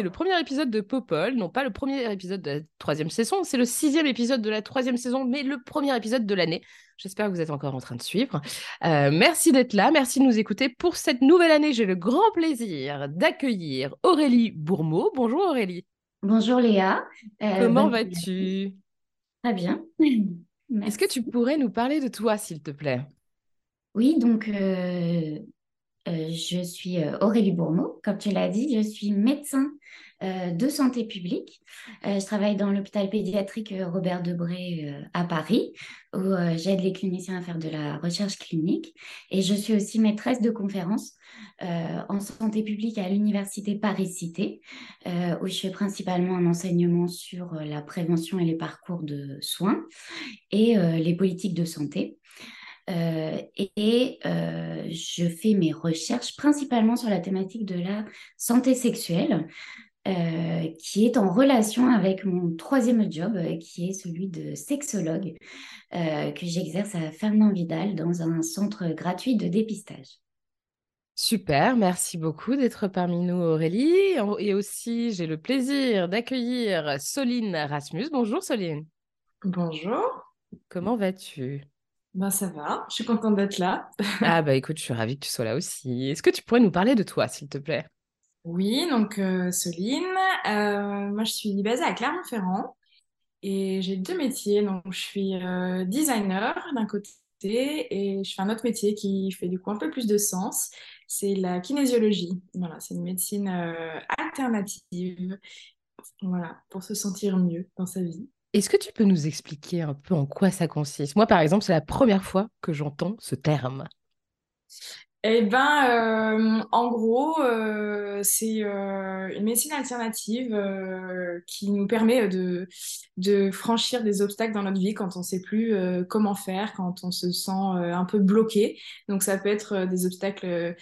C'est le premier épisode de Popol, non pas le premier épisode de la troisième saison, c'est le sixième épisode de la troisième saison, mais le premier épisode de l'année. J'espère que vous êtes encore en train de suivre. Euh, merci d'être là, merci de nous écouter. Pour cette nouvelle année, j'ai le grand plaisir d'accueillir Aurélie Bourmeau. Bonjour Aurélie. Bonjour Léa. Euh, Comment vas-tu? Très bien. Est-ce que tu pourrais nous parler de toi, s'il te plaît? Oui, donc euh, euh, je suis euh, Aurélie Bourmeau, comme tu l'as dit, je suis médecin euh, de santé publique. Je travaille dans l'hôpital pédiatrique Robert Debré à Paris, où j'aide les cliniciens à faire de la recherche clinique. Et je suis aussi maîtresse de conférences en santé publique à l'université Paris-Cité, où je fais principalement un enseignement sur la prévention et les parcours de soins et les politiques de santé. Euh, et euh, je fais mes recherches principalement sur la thématique de la santé sexuelle, euh, qui est en relation avec mon troisième job, qui est celui de sexologue, euh, que j'exerce à Fernand Vidal dans un centre gratuit de dépistage. Super, merci beaucoup d'être parmi nous, Aurélie. Et aussi, j'ai le plaisir d'accueillir Soline Rasmus. Bonjour Soline. Bonjour, Comment vas-tu? Ben ça va, je suis contente d'être là. Ah bah écoute, je suis ravie que tu sois là aussi. Est-ce que tu pourrais nous parler de toi, s'il te plaît? Oui, donc euh, Soline, euh, moi je suis basée à Clermont-Ferrand et j'ai deux métiers. Donc je suis euh, designer d'un côté et je fais un autre métier qui fait du coup un peu plus de sens, c'est la kinésiologie. Voilà, c'est une médecine euh, alternative, voilà, pour se sentir mieux dans sa vie. Est-ce que tu peux nous expliquer un peu en quoi ça consiste? Moi, par exemple, c'est la première fois que j'entends ce terme. Eh ben, euh, en gros, euh, c'est euh, une médecine alternative qui nous permet de, de franchir des obstacles dans notre vie quand on ne sait plus comment faire, quand on se sent un peu bloqué. Donc, ça peut être des obstacles,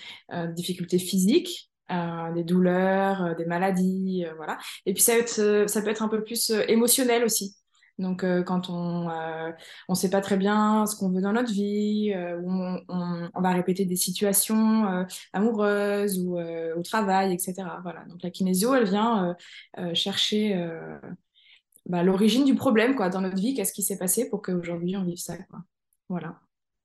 difficultés physiques, euh, des douleurs, euh, des maladies, euh, voilà. Et puis, ça peut être, un peu plus émotionnel aussi. Donc, quand on on sait pas très bien ce qu'on veut dans notre vie, on, on- va répéter des situations amoureuses ou au travail, etc. Voilà. Donc la kinésio, elle vient chercher bah, l'origine du problème quoi dans notre vie, qu'est-ce qui s'est passé pour qu'aujourd'hui on vive ça quoi. Voilà.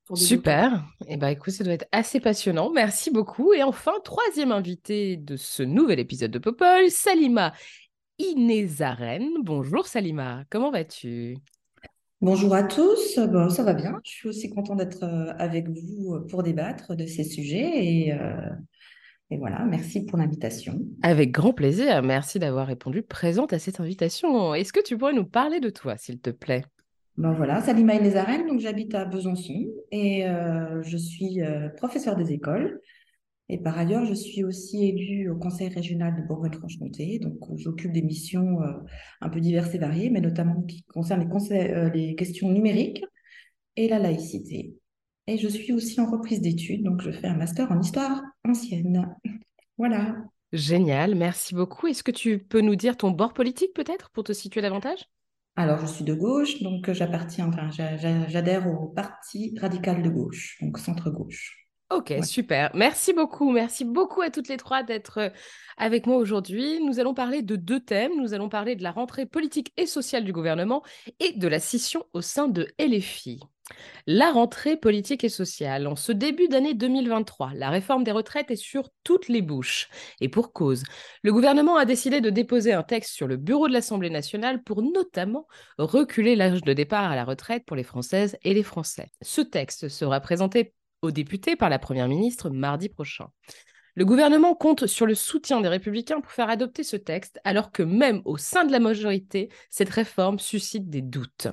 Pour. Super. Eh ben écoute, ça doit être assez passionnant. Merci beaucoup. Et enfin, troisième invité de ce nouvel épisode de Popol, Salima Inezaren. Bonjour Salima, comment vas-tu? Bonjour à tous, bon, ça va bien. Je suis aussi contente d'être euh, avec vous euh, pour débattre de ces sujets et, euh, et voilà, merci pour l'invitation. Avec grand plaisir. Merci d'avoir répondu présente à cette invitation. Est-ce que tu pourrais nous parler de toi, s'il te plaît? Ben voilà, Salima Inezaren, donc j'habite à Besançon et euh, je suis euh, professeure des écoles et par ailleurs je suis aussi élue au Conseil régional de Bourgogne-Franche-Comté, donc où j'occupe des missions euh, un peu diverses et variées, mais notamment qui concernent les, euh, les questions numériques et la laïcité. Et je suis aussi en reprise d'études, donc je fais un master en histoire ancienne. Voilà. Génial, merci beaucoup. Est-ce que tu peux nous dire ton bord politique peut-être pour te situer davantage? Alors, je suis de gauche, donc euh, j'appartiens, enfin, j'adhère au Parti radical de gauche, donc centre-gauche. Ok, Ouais. super. Merci beaucoup. Merci beaucoup à toutes les trois d'être euh, avec moi aujourd'hui. Nous allons parler de deux thèmes. Nous allons parler de la rentrée politique et sociale du gouvernement et de la scission au sein de LFI. La rentrée politique et sociale. En ce début d'année 2023, la réforme des retraites est sur toutes les bouches. Et pour cause, le gouvernement a décidé de déposer un texte sur le bureau de l'Assemblée nationale pour notamment reculer l'âge de départ à la retraite pour les Françaises et les Français. Ce texte sera présenté aux députés par la Première ministre mardi prochain. Le gouvernement compte sur le soutien des républicains pour faire adopter ce texte, alors que même au sein de la majorité, cette réforme suscite des doutes.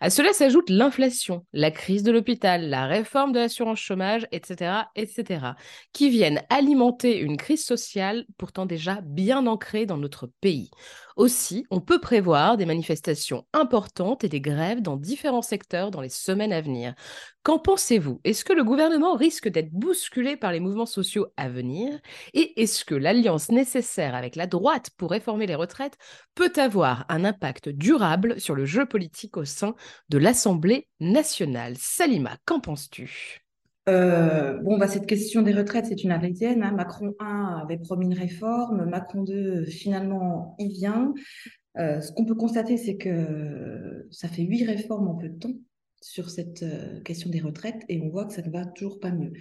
À cela s'ajoute l'inflation, la crise de l'hôpital, la réforme de l'assurance chômage, etc., etc., qui viennent alimenter une crise sociale pourtant déjà bien ancrée dans notre pays. Aussi, on peut prévoir des manifestations importantes et des grèves dans différents secteurs dans les semaines à venir. Qu'en pensez-vous? Est-ce que le gouvernement risque d'être bousculé par les mouvements sociaux à venir? Et est-ce que l'alliance nécessaire avec la droite pour réformer les retraites peut avoir un impact durable sur le jeu politique au sein de l'Assemblée nationale? Salima, qu'en penses-tu? Euh, bon, bah, cette question des retraites, c'est une arlésienne. Hein. Macron 1 avait promis une réforme, Macron 2, finalement, il vient. Euh, ce qu'on peut constater, c'est que ça fait huit réformes en peu de temps sur cette euh, question des retraites et on voit que ça ne va toujours pas mieux.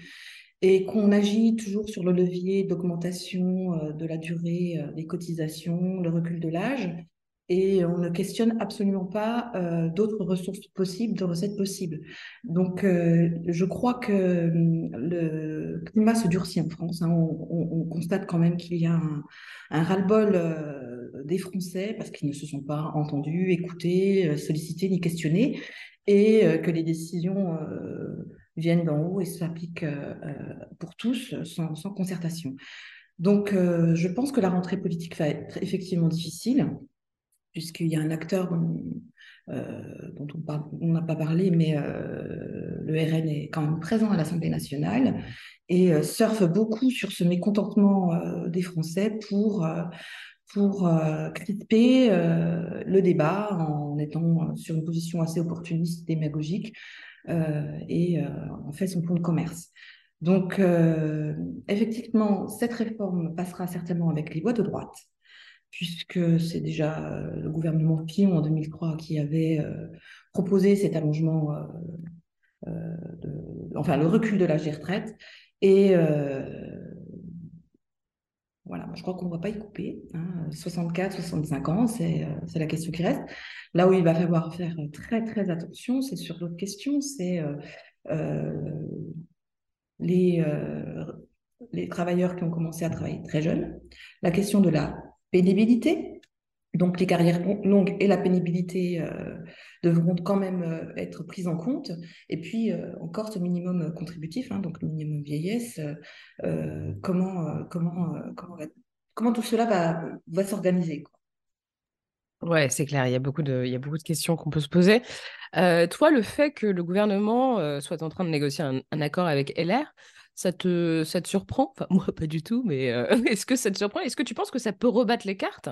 Et qu'on agit toujours sur le levier d'augmentation de la durée des cotisations, le recul de l'âge, et on ne questionne absolument pas euh, d'autres ressources possibles, de recettes possibles. Donc, euh, je crois que hum, le climat se durcit en France. Hein. On, constate quand même qu'il y a un, ras-le-bol euh, des Français parce qu'ils ne se sont pas entendus, écoutés, sollicités ni questionnés, et que les décisions viennent d'en haut et s'appliquent pour tous sans, sans concertation. Donc, je pense que la rentrée politique va être effectivement difficile puisqu'il y a un acteur euh, dont on n'a pas parlé, mais euh, le RN est quand même présent à l'Assemblée nationale et euh, surfe beaucoup sur ce mécontentement des Français pour, pour crisper le débat en étant sur une position assez opportuniste, démagogique, et en fait son point de commerce. Donc, effectivement, cette réforme passera certainement avec les voix de droite puisque c'est déjà euh, le gouvernement Fillon en 2003 qui avait euh, proposé cet allongement, euh, enfin le recul de l'âge des retraites. Et voilà, je crois qu'on ne va pas y couper. 64, hein. 65 ans, c'est la question qui reste. Là où il va falloir faire très très attention, c'est sur d'autres questions, c'est les, les travailleurs qui ont commencé à travailler très jeunes, la question de la pénibilité. Donc les carrières longues et la pénibilité euh, devront quand même euh, être prises en compte. Et puis euh, encore ce minimum contributif, hein, donc le minimum vieillesse, comment, comment, comment, comment, tout cela va, va s'organiser. Ouais, c'est clair, il y a beaucoup de, questions qu'on peut se poser. toi, le fait que le gouvernement soit en train de négocier un, accord avec LR, ça te, surprend? Enfin, moi, pas du tout, mais euh, est-ce que ça te surprend? Est-ce que tu penses que ça peut rebattre les cartes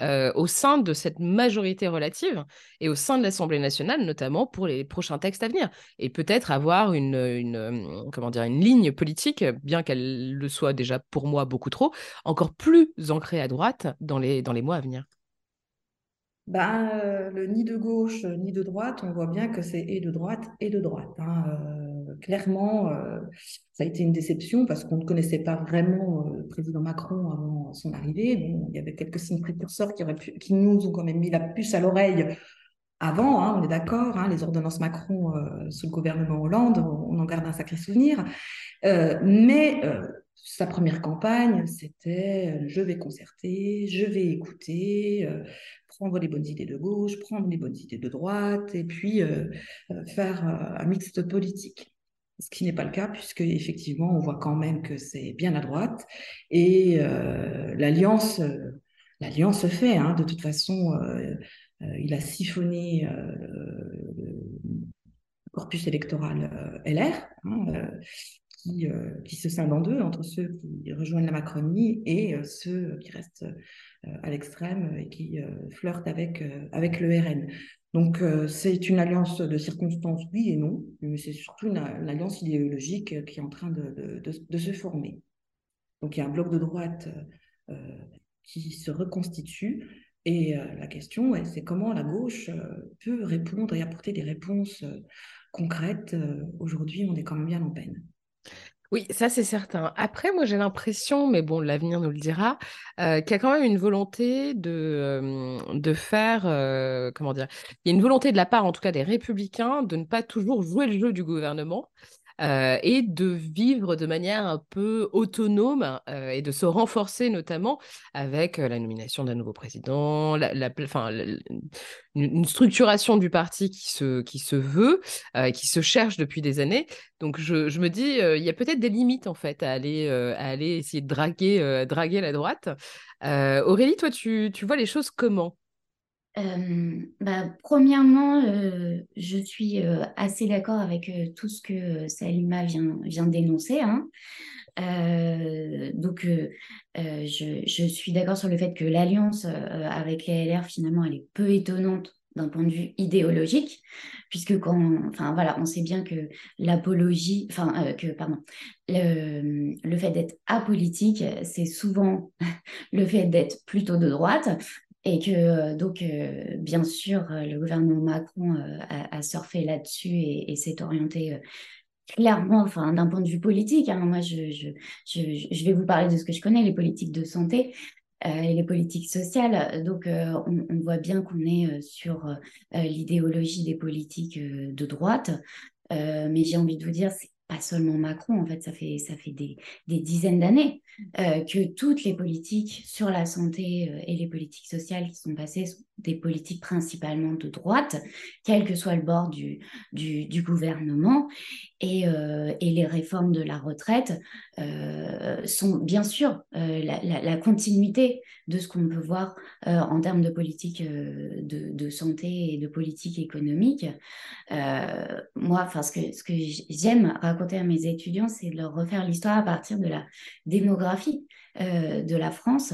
euh, au sein de cette majorité relative et au sein de l'Assemblée nationale, notamment pour les prochains textes à venir? Et peut-être avoir une, euh, ligne politique, bien qu'elle le soit déjà pour moi beaucoup trop, encore plus ancrée à droite dans les mois à venir? Ben, le ni de gauche ni de droite, on voit bien que c'est et de droite et de droite. Hein clairement, euh, ça a été une déception parce qu'on ne connaissait pas vraiment euh, le président Macron avant son arrivée. Il y avait quelques signes précurseurs qui, nous ont quand même mis la puce à l'oreille avant, hein, on est d'accord, hein, les ordonnances Macron euh, sous le gouvernement Hollande, on, en garde un sacré souvenir. mais sa première campagne, c'était je vais concerter, je vais écouter, prendre les bonnes idées de gauche, prendre les bonnes idées de droite, et puis faire un mixte politique ce qui n'est pas le cas, puisque effectivement, on voit quand même que c'est bien à droite. Et euh, l'alliance, euh, l'alliance se fait. Hein. de toute façon, euh, il a siphonné le corpus électoral LR, hein, qui, qui, se scinde en deux entre ceux qui rejoignent la Macronie et ceux qui restent à l'extrême et qui flirtent avec, avec le RN. Donc, euh, c'est une alliance de circonstances, oui et non, mais c'est surtout une, alliance idéologique qui est en train de, se former. Donc, il y a un bloc de droite euh, qui se reconstitue. Et euh, la question, c'est comment la gauche peut répondre et apporter des réponses concrètes. Aujourd'hui, on est quand même bien en peine. Oui, ça c'est certain. Après, moi j'ai l'impression, mais bon, l'avenir nous le dira, euh, qu'il y a quand même une volonté de, euh, faire, euh, comment dire, il y a une volonté de la part en tout cas des républicains de ne pas toujours jouer le jeu du gouvernement, euh, et de vivre de manière un peu autonome euh, et de se renforcer notamment avec euh, la nomination d'un nouveau président, la, une structuration du parti qui se, qui se veut, qui se cherche depuis des années. Donc je, je me dis, il y a peut-être des limites en fait à aller, à aller essayer de draguer, draguer la droite. Aurélie, toi, tu, tu vois les choses comment? Bah, premièrement, je suis assez d'accord avec tout ce que Salima vient, vient d'énoncer. Hein. donc, je, je, suis d'accord sur le fait que l'alliance avec les LR, finalement, elle est peu étonnante d'un point de vue idéologique, puisque quand, enfin voilà, on sait bien que l'apologie, enfin que pardon, le, le fait d'être apolitique, c'est souvent le fait d'être plutôt de droite, et que euh, donc, euh, bien sûr, euh, le gouvernement Macron a, surfé là-dessus et, s'est orienté clairement, enfin, d'un point de vue politique. Hein. moi, je, je, je, vais vous parler de ce que je connais, les politiques de santé. et les politiques sociales. Donc, on, on, voit bien qu'on est sur l'idéologie des politiques de droite. mais j'ai envie de vous dire, c'est pas seulement Macron, en fait, ça fait, ça fait des, des dizaines d'années euh, que toutes les politiques sur la santé euh, et les politiques sociales qui sont passées sont des politiques principalement de droite, quel que soit le bord du, du, gouvernement. Et, euh, et, les réformes de la retraite sont bien sûr la, la, continuité de ce qu'on peut voir en termes de politique de, de, santé et de politique économique. moi, ce que, ce que j'aime raconter à mes étudiants, c'est de leur refaire l'histoire à partir de la démographie euh, de la France,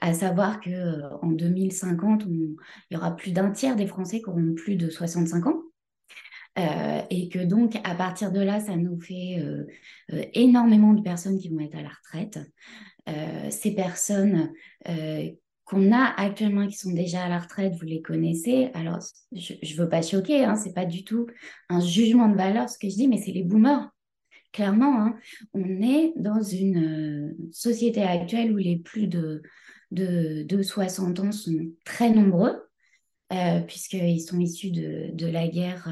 à savoir que euh, en 2050, il y aura plus d'un tiers des Français qui auront plus de 65 ans. Euh, et que donc, à partir de là, ça nous fait énormément de personnes qui vont être à la retraite. ces personnes qu'on a actuellement qui sont déjà à la retraite, vous les connaissez. Alors, je ne veux pas choquer, hein, ce n'est pas du tout un jugement de valeur ce que je dis, mais c'est les boomers clairement, hein, on est dans une euh, société actuelle où les plus de, de, 60 ans sont très nombreux, euh, puisqu'ils sont issus de, la guerre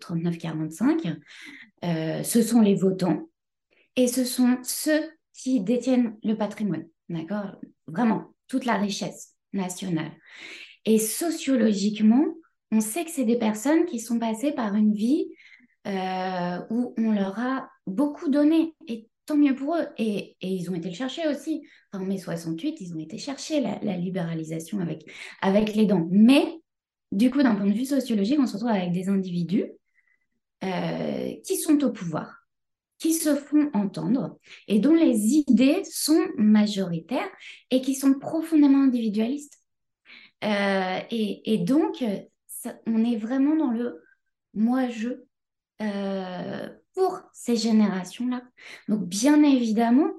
39-45. Euh, ce sont les votants et ce sont ceux qui détiennent le patrimoine, d'accord? Vraiment, toute la richesse nationale. Et sociologiquement, on sait que c'est des personnes qui sont passées par une vie où on leur a beaucoup donné. Et tant mieux pour eux. Et, ils ont été le chercher aussi. en mai 68, ils ont été chercher la, libéralisation avec, avec les dents. Mais du coup, d'un point de vue sociologique, on se retrouve avec des individus euh, qui sont au pouvoir, qui se font entendre et dont les idées sont majoritaires et qui sont profondément individualistes. Euh, et, donc, on est vraiment dans le moi-je. Euh, pour ces générations-là. Donc, bien évidemment,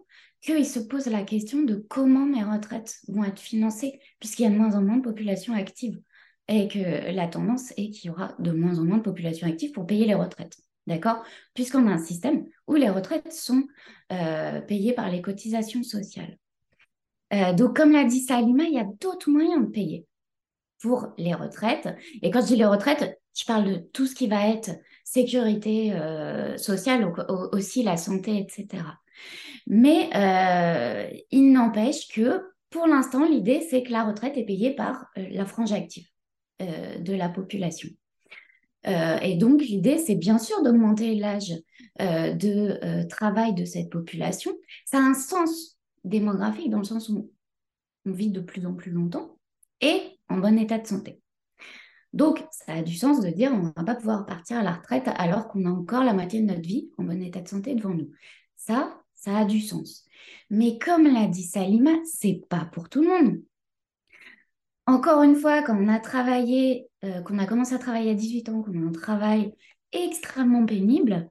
qu'ils se posent la question de comment mes retraites vont être financées, puisqu'il y a de moins en moins de population active. Et que la tendance est qu'il y aura de moins en moins de population active pour payer les retraites. D'accord? Puisqu'on a un système où les retraites sont euh, payées par les cotisations sociales. Euh, donc, comme l'a dit Salima, il y a d'autres moyens de payer pour les retraites. Et quand je dis les retraites, je parle de tout ce qui va être sécurité euh, sociale, aussi la santé, etc. Mais euh, il n'empêche que pour l'instant, l'idée, c'est que la retraite est payée par euh, la frange active de la population. et donc, l'idée, c'est bien sûr d'augmenter l'âge de travail de cette population. Ça a un sens démographique dans le sens où on vit de plus en plus longtemps et en bon état de santé. Donc, ça a du sens de dire on ne va pas pouvoir partir à la retraite alors qu'on a encore la moitié de notre vie en bon état de santé devant nous. Ça, ça a du sens. Mais comme l'a dit Salima, c'est pas pour tout le monde. Encore une fois, quand on a travaillé, euh, qu'on a commencé à travailler à 18 ans, qu'on a un travail extrêmement pénible,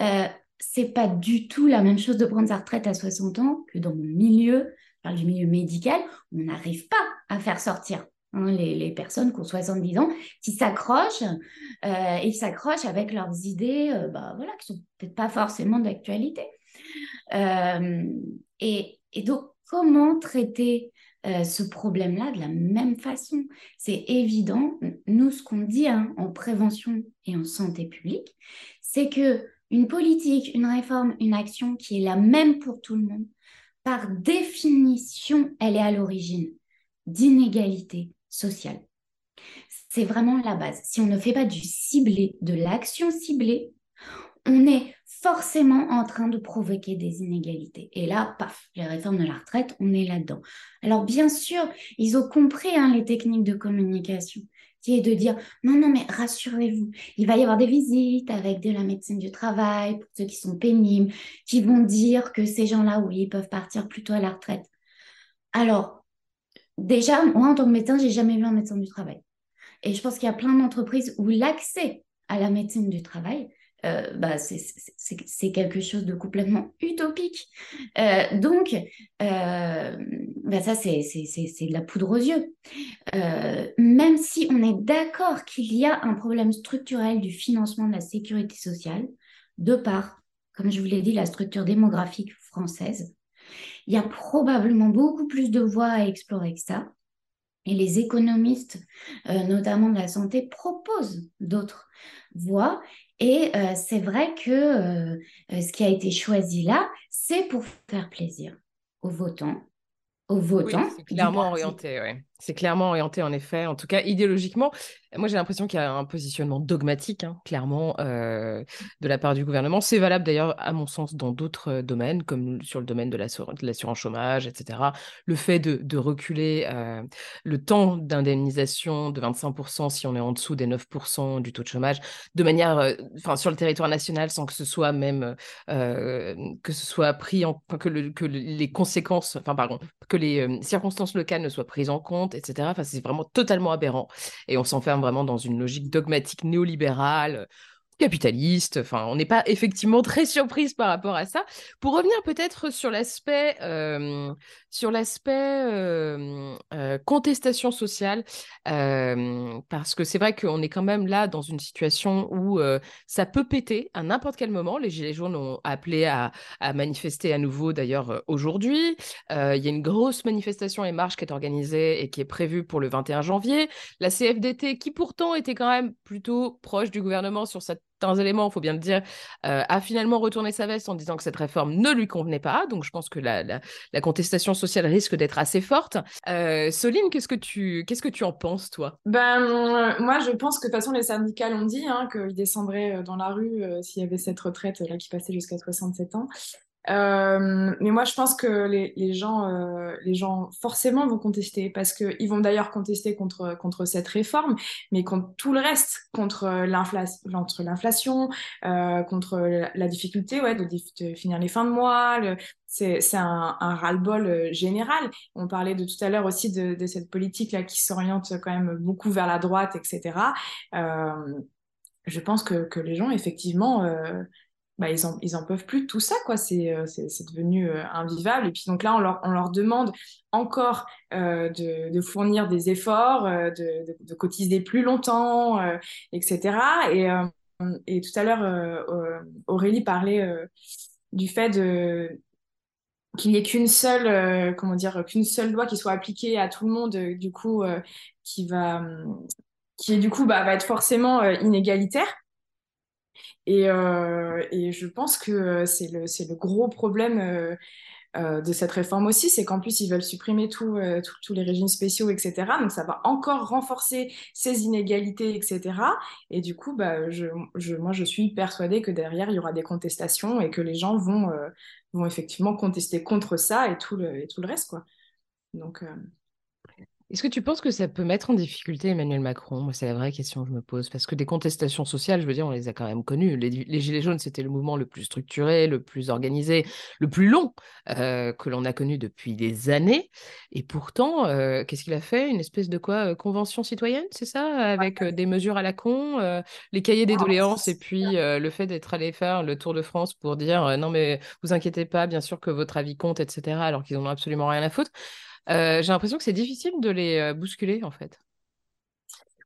euh, c'est pas du tout la même chose de prendre sa retraite à 60 ans que dans mon milieu, je parle du milieu médical, on n'arrive pas à faire sortir Hein, les, personnes qui ont 70 ans, qui s'accrochent euh, et s'accrochent avec leurs idées euh, bah, voilà, qui sont peut-être pas forcément d'actualité. Euh, et, donc, comment traiter ce problème-là de la même façon? C'est évident, nous, ce qu'on dit hein, en prévention et en santé publique, c'est que une politique, une réforme, une action qui est la même pour tout le monde, par définition, elle est à l'origine d'inégalités sociales. C'est vraiment la base. Si on ne fait pas du ciblé, de l'action ciblée, on est forcément en train de provoquer des inégalités. Et là, paf, les réformes de la retraite, on est là-dedans. Alors bien sûr, ils ont compris hein, les techniques de communication, qui est de dire, non, non, mais rassurez-vous, il va y avoir des visites avec de la médecine du travail, pour ceux qui sont pénibles, qui vont dire que ces gens-là, oui, ils peuvent partir plutôt à la retraite. Alors, déjà, moi, en tant que médecin, j'ai jamais vu un médecin du travail. Et je pense qu'il y a plein d'entreprises où l'accès à la médecine du travail, euh, bah, c'est quelque chose de complètement utopique. Euh, donc, euh, bah, ça, c'est de la poudre aux yeux. même si on est d'accord qu'il y a un problème structurel du financement de la sécurité sociale, de par, comme je vous l'ai dit, la structure démographique française, il y a probablement beaucoup plus de voies à explorer que ça. Et les économistes, notamment de la santé, proposent d'autres voies. Et euh, c'est vrai que euh, euh, ce qui a été choisi là, c'est pour faire plaisir aux votants, aux votants. c'est clairement orienté, oui. C'est clairement orienté, en effet. En tout cas, idéologiquement, moi, j'ai l'impression qu'il y a un positionnement dogmatique, hein, clairement, euh, de la part du gouvernement. C'est valable d'ailleurs, à mon sens, dans d'autres euh, domaines, comme sur le domaine de l'assurance chômage, etc. Le fait de, reculer euh, le temps d'indemnisation de 25% si on est en dessous des 9% du taux de chômage, de manière, enfin, sur le territoire national, sans que ce soit même, que ce soit pris en, que, le, que les conséquences, enfin, pardon, que les circonstances locales ne soient prises en compte etc. C'est vraiment totalement aberrant. Et on s'enferme vraiment dans une logique dogmatique néolibérale, capitaliste. Enfin, on n'est pas effectivement très surprise par rapport à ça. Pour revenir peut-être sur l'aspect euh, sur l'aspect euh, euh, contestation sociale, parce que c'est vrai qu'on est quand même là dans une situation où ça peut péter à n'importe quel moment. Les Gilets jaunes ont appelé à, à manifester à nouveau d'ailleurs aujourd'hui. Il y a une grosse manifestation et marche qui est organisée et qui est prévue pour le 21 janvier. La CFDT, qui pourtant était quand même plutôt proche du gouvernement sur cette éléments, il faut bien le dire, euh, a finalement retourné sa veste en disant que cette réforme ne lui convenait pas. Donc je pense que la, la, contestation sociale risque d'être assez forte. Euh, Soline, qu'est-ce que tu qu'est-ce que tu en penses, toi? Ben euh, moi, je pense que de toute façon les syndicats l'ont dit, hein, qu'ils descendraient dans la rue s'il y avait cette retraite là qui passait jusqu'à 67 ans. Euh, mais moi, je pense que les, gens, euh, les gens forcément vont contester parce qu'ils vont d'ailleurs contester contre, contre cette réforme, mais contre tout le reste, contre l'inflation, euh, contre la difficulté ouais, de, finir les fins de mois. C'est un, un ras-le-bol général. On parlait de tout à l'heure aussi de, de cette politique-là qui s'oriente quand même beaucoup vers la droite, etc. Je pense que, que les gens, effectivement, bah, ils, en, ils en peuvent plus tout ça, quoi. C'est, euh, c'est, devenu euh, invivable. Et puis donc là, on leur, on leur demande encore euh, de, de, fournir des efforts, euh, de, de, cotiser plus longtemps, etc. Et, et tout à l'heure, Aurélie parlait du fait de qu'il n'y ait qu'une seule, comment dire, qu'une seule loi qui soit appliquée à tout le monde, du coup, qui va, qui du coup, bah, va être forcément inégalitaire. Et, euh, et je pense que c'est le, le gros problème euh, euh, de cette réforme aussi, c'est qu'en plus, ils veulent supprimer tous les régimes spéciaux, etc. Donc, ça va encore renforcer ces inégalités, etc. Et du coup, bah, je, je, moi, je suis persuadée que derrière, il y aura des contestations et que les gens vont, vont effectivement contester contre ça et tout le, et tout le reste, quoi. Donc, est-ce que tu penses que ça peut mettre en difficulté Emmanuel Macron? Moi, c'est la vraie question que je me pose. Parce que des contestations sociales, je veux dire, on les a quand même connues. Les, Gilets jaunes, c'était le mouvement le plus structuré, le plus organisé, le plus long euh, que l'on a connu depuis des années. Et pourtant, euh, qu'est-ce qu'il a fait? Une espèce de quoi? Euh, Convention citoyenne, c'est ça? Avec des mesures à la con, les cahiers des doléances et puis le fait d'être allé faire le Tour de France pour dire non, mais vous inquiétez pas, bien sûr que votre avis compte, etc. Alors qu'ils n'en ont absolument rien à foutre. Euh, j'ai l'impression que c'est difficile de les euh, bousculer, en fait.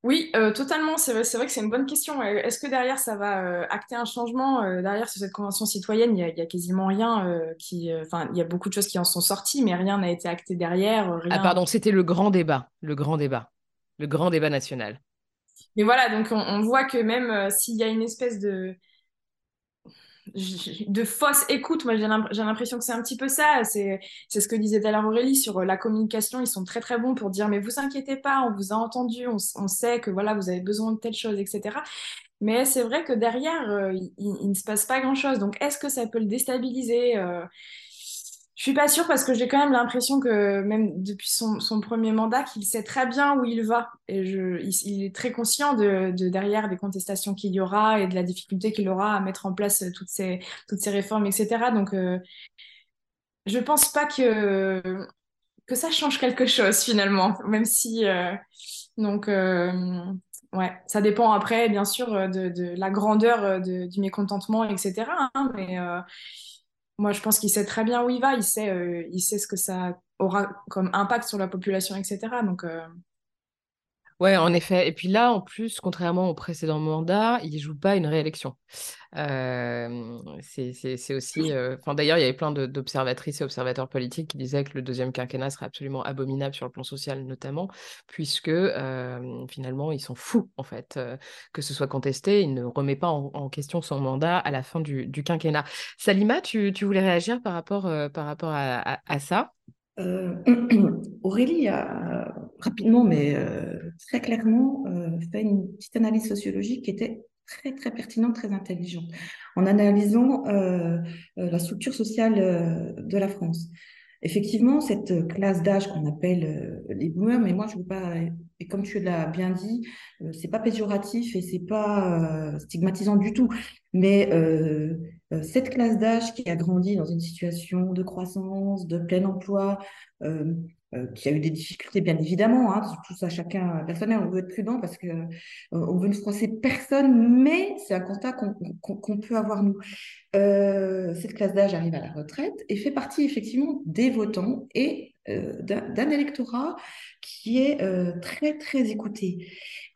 Oui, euh, totalement. C'est vrai, c'est vrai que c'est une bonne question. Est-ce que derrière, ça va acter un changement Derrière, sur cette convention citoyenne, il y a, quasiment rien qui. Enfin, il y a beaucoup de choses qui en sont sorties, mais rien n'a été acté derrière. Rien... Ah, pardon, c'était le grand débat. Le grand débat. Le grand débat national. Mais voilà, donc on, on voit que même s'il y a une espèce de de fausse écoute. Moi, j'ai l'impression que c'est un petit peu ça. C'est ce que disait tout à l'heure Aurélie sur la communication. Ils sont très très bons pour dire mais vous inquiétez pas, on vous a entendu, on, sait que voilà vous avez besoin de telle chose, etc. Mais c'est vrai que derrière, il, ne se passe pas grand-chose. Donc, est-ce que ça peut le déstabiliser je suis pas sûre parce que j'ai quand même l'impression que même depuis son, premier mandat, qu'il sait très bien où il va. Et il, est très conscient de, de, derrière des contestations qu'il y aura et de la difficulté qu'il aura à mettre en place toutes ces, réformes, etc. Donc, euh, je pense pas que, que ça change quelque chose finalement, même si. Euh, donc, euh, ouais, ça dépend après, bien sûr, de, la grandeur de, du mécontentement, etc. Hein, mais moi, je pense qu'il sait très bien où il va, il sait, euh, il sait ce que ça aura comme impact sur la population, etc. Donc, euh, Ouais, en effet. Et puis là, en plus, contrairement au précédent mandat, il ne joue pas une réélection. Euh, c'est aussi. Euh, D'ailleurs, il y avait plein d'observatrices et observateurs politiques qui disaient que le deuxième quinquennat serait absolument abominable sur le plan social, notamment, puisque euh, finalement, ils sont fous, en fait, que ce soit contesté. Il ne remet pas en, question son mandat à la fin du, quinquennat. Salima, tu, voulais réagir par rapport, par rapport à, à ça? Euh, Aurélie a rapidement, mais euh, très clairement, euh, fait une petite analyse sociologique qui était très, très pertinente, très intelligente, en analysant la structure sociale de la France. Effectivement, cette classe d'âge qu'on appelle les boomers, mais moi je veux pas, et comme tu l'as bien dit, c'est pas péjoratif et c'est pas stigmatisant du tout, mais euh, cette classe d'âge qui a grandi dans une situation de croissance, de plein emploi, euh, euh, qui a eu des difficultés bien évidemment, hein, tout ça chacun personnel, on veut être prudent parce que on veut ne froisser personne, mais c'est un constat qu'on peut avoir nous. cette classe d'âge arrive à la retraite et fait partie effectivement des votants et d'un électorat qui est très très écouté.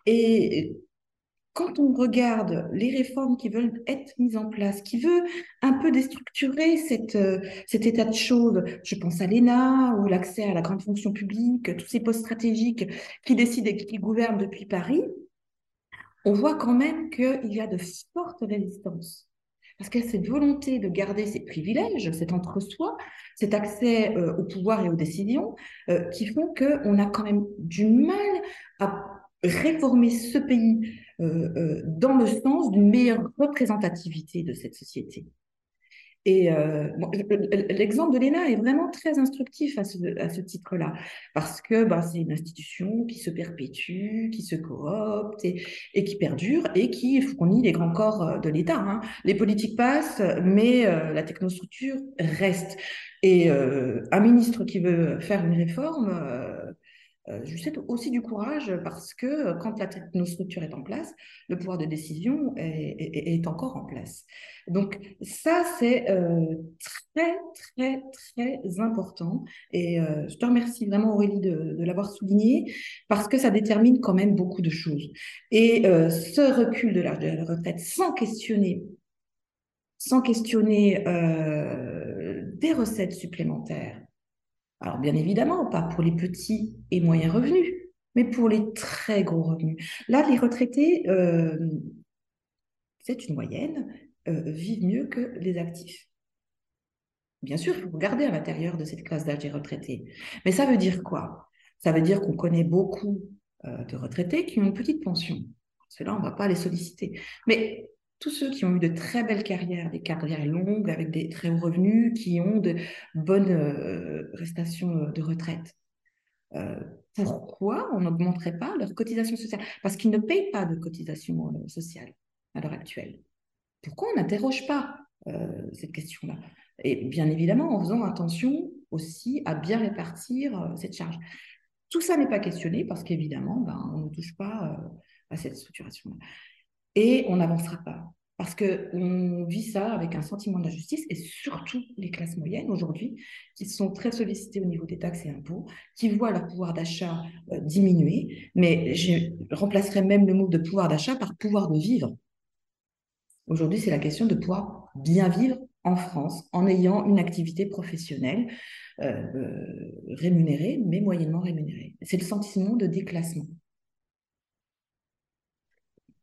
Et quand on regarde les réformes qui veulent être mises en place, qui veut un peu déstructurer euh, cet état de choses, je pense à l'ENA ou l'accès à la grande fonction publique, tous ces postes stratégiques qui décident et qui gouvernent depuis Paris, on voit quand même qu'il y a de fortes résistances. Parce qu'il y a cette volonté de garder ces privilèges, cet entre-soi, cet accès euh, au pouvoir et aux décisions, euh, qui font qu'on a quand même du mal à réformer ce pays euh, euh, dans le sens d'une meilleure représentativité de cette société. Et euh, l'exemple de l'ENA est vraiment très instructif à ce, titre-là, parce que bah, c'est une institution qui se perpétue, qui se coopte et, qui perdure et qui fournit les grands corps de l'État. Hein. Les politiques passent, mais la technostructure reste. Et un ministre qui veut faire une réforme, je lui souhaite aussi du courage parce que euh, quand la technostructure est en place, le pouvoir de décision est, encore en place. Donc ça, c'est euh, très, très, très important. Et je te remercie vraiment, Aurélie, de, l'avoir souligné parce que ça détermine quand même beaucoup de choses. Et ce recul de de la retraite sans questionner sans questionner des recettes supplémentaires, alors bien évidemment, pas pour les petits et moyens revenus, mais pour les très gros revenus. Là, les retraités, euh, c'est une moyenne, euh, vivent mieux que les actifs. Bien sûr, il faut regarder à l'intérieur de cette classe d'âge des retraités. Mais ça veut dire quoi? Ça veut dire qu'on connaît beaucoup euh, de retraités qui ont une petite pension. Cela, on ne va pas les solliciter. Mais tous ceux qui ont eu de très belles carrières, des carrières longues avec des très hauts revenus, qui ont de bonnes euh, prestations euh, de retraite. Euh, pourquoi on n'augmenterait pas leur cotisation sociale? Parce qu'ils ne payent pas de cotisation sociale à l'heure actuelle. Pourquoi on n'interroge pas cette question-là? Et bien évidemment, en faisant attention aussi à bien répartir cette charge. Tout ça n'est pas questionné parce qu'évidemment, ben, on ne touche pas à cette structuration-là et on n'avancera pas. Parce qu'on vit ça avec un sentiment d'injustice et surtout les classes moyennes aujourd'hui qui sont très sollicitées au niveau des taxes et impôts, qui voient leur pouvoir d'achat euh, diminuer. Mais je remplacerai même le mot de pouvoir d'achat par pouvoir de vivre. Aujourd'hui, c'est la question de pouvoir bien vivre en France en ayant une activité professionnelle euh, euh, rémunérée, mais moyennement rémunérée. C'est le sentiment de déclassement.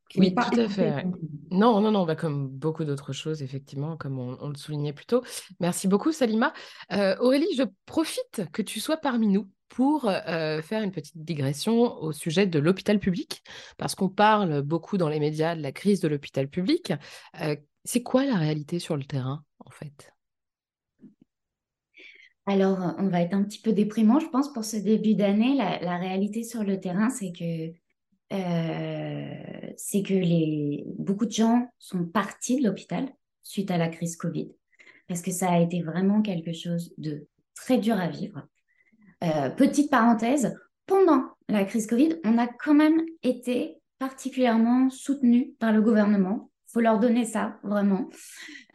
Qui Oui, pas tout à fait. Non, non, non, bah comme beaucoup d'autres choses, effectivement, comme on, on le soulignait plus tôt. Merci beaucoup, Salima. Euh, Aurélie, je profite que tu sois parmi nous pour euh, faire une petite digression au sujet de l'hôpital public, parce qu'on parle beaucoup dans les médias de la crise de l'hôpital public. Euh, c'est quoi la réalité sur le terrain, en fait? Alors, on va être un petit peu déprimant, je pense, pour ce début d'année. La, la réalité sur le terrain, c'est que, euh, c'est que les, beaucoup de gens sont partis de l'hôpital suite à la crise Covid, parce que ça a été vraiment quelque chose de très dur à vivre. Euh, petite parenthèse, pendant la crise Covid, on a quand même été particulièrement soutenu par le gouvernement. Faut leur donner ça, vraiment.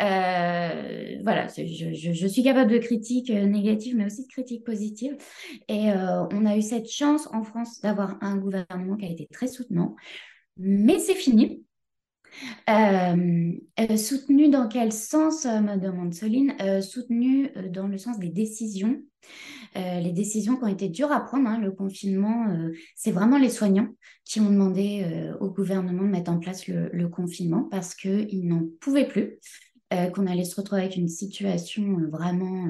Euh, voilà, je, suis capable de critiques euh, négatives, mais aussi de critiques positives. Et euh, on a eu cette chance en France d'avoir un gouvernement qui a été très soutenant. Mais c'est fini. Soutenu dans quel sens, me demande Soline? Soutenu dans le sens des décisions. Les décisions qui ont été dures à prendre, hein, le confinement, c'est vraiment les soignants qui ont demandé au gouvernement de mettre en place le confinement parce qu'ils n'en pouvaient plus. Euh, qu'on allait se retrouver avec une situation euh, vraiment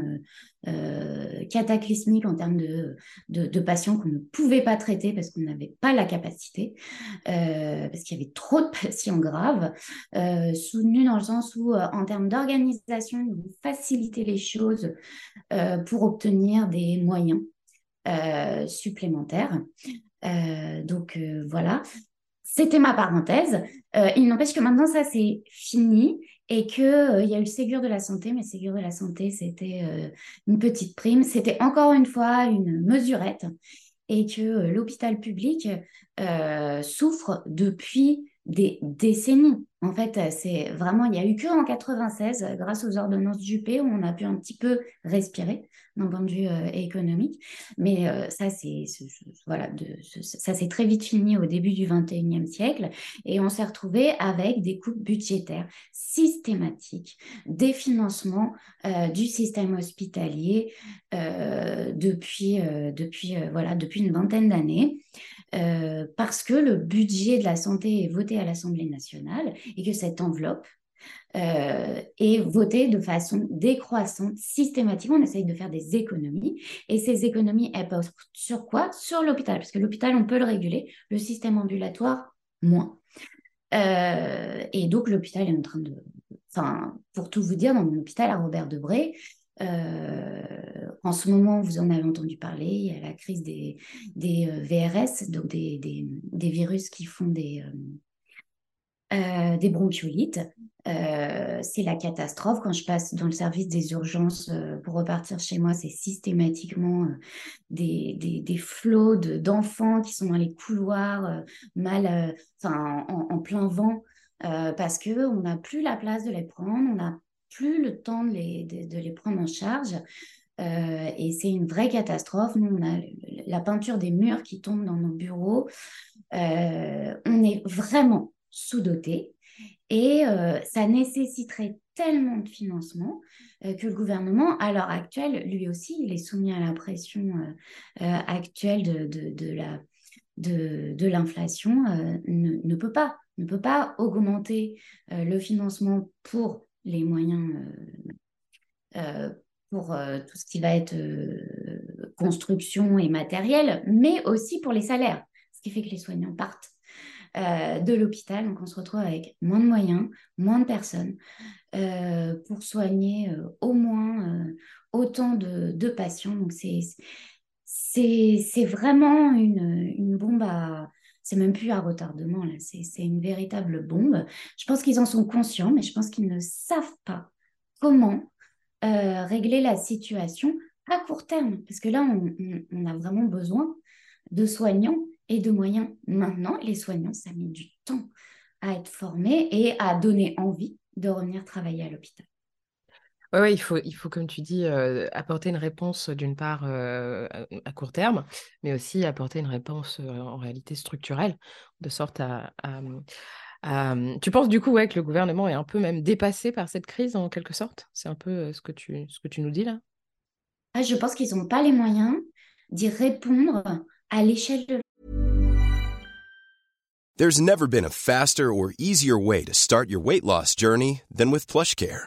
euh, cataclysmique en termes de, de, patients qu'on ne pouvait pas traiter parce qu'on n'avait pas la capacité, parce qu'il y avait trop de patients graves, soutenus dans le sens où, en termes d'organisation, vous faciliter les choses pour obtenir des moyens supplémentaires. donc voilà, c'était ma parenthèse. Il n'empêche que maintenant, ça, c'est fini et qu'il euh, y a eu le Ségur de la santé, mais le Ségur de la santé, c'était euh, une petite prime. C'était encore une fois une mesurette et que euh, l'hôpital public souffre depuis des décennies. En fait, c'est vraiment, il n'y a eu que en 96, grâce aux ordonnances Juppé, où on a pu un petit peu respirer d'un point de vue euh, économique. Mais euh, ça, c'est voilà, ça s'est très vite fini au début du 21e siècle, et on s'est retrouvé avec des coupes budgétaires systématiques, des financements euh, du système hospitalier euh, depuis, euh, depuis, voilà, depuis une vingtaine d'années. Euh, parce que le budget de la santé est voté à l'Assemblée nationale et que cette enveloppe euh, est votée de façon décroissante, systématiquement. On essaye de faire des économies. Et ces économies, elles portent sur quoi? Sur l'hôpital. Parce que l'hôpital, on peut le réguler. Le système ambulatoire, moins. Euh, et donc, l'hôpital est en train de... Enfin, pour tout vous dire, dans mon hôpital à Robert Debré, euh, en ce moment, vous en avez entendu parler, il y a la crise des, des euh, VRS, donc des, des, des, virus qui font des, euh, des bronchiolites. C'est la catastrophe. Quand je passe dans le service des urgences pour repartir chez moi, c'est systématiquement des, des, des, flots d'enfants qui sont dans les couloirs, mal, en, en, plein vent, parce qu'on n'a plus la place de les prendre, on plus le temps de les, de, les prendre en charge. Euh, et c'est une vraie catastrophe. Nous, on a la peinture des murs qui tombe dans nos bureaux. Euh, on est vraiment sous-doté et euh, ça nécessiterait tellement de financement que le gouvernement, à l'heure actuelle, lui aussi, il est soumis à la pression actuelle de, de, de, la, de, de l'inflation, ne, ne, peut pas, ne peut pas augmenter le financement pour les moyens pour euh, tout ce qui va être euh, construction et matériel, mais aussi pour les salaires, ce qui fait que les soignants partent euh, de l'hôpital. Donc on se retrouve avec moins de moyens, moins de personnes pour soigner au moins autant de, de, patients. Donc c'est c'est vraiment une, une bombe à... C'est même plus à retardement, là. C'est une véritable bombe. Je pense qu'ils en sont conscients, mais je pense qu'ils ne savent pas comment euh, régler la situation à court terme. Parce que là, on, a vraiment besoin de soignants et de moyens maintenant. Les soignants, ça met du temps à être formés et à donner envie de revenir travailler à l'hôpital. Oui, ouais, il, faut, il faut, comme tu dis, euh, apporter une réponse d'une part euh, à court terme, mais aussi apporter une réponse euh, en réalité structurelle, de sorte à, à, euh, tu penses du coup ouais, que le gouvernement est un peu même dépassé par cette crise en quelque sorte? C'est un peu ce que tu, ce que tu nous dis là? Ah, Je pense qu'ils n'ont pas les moyens d'y répondre à l'échelle de There's never been a faster or easier way to start your weight loss journey than with PlushCare.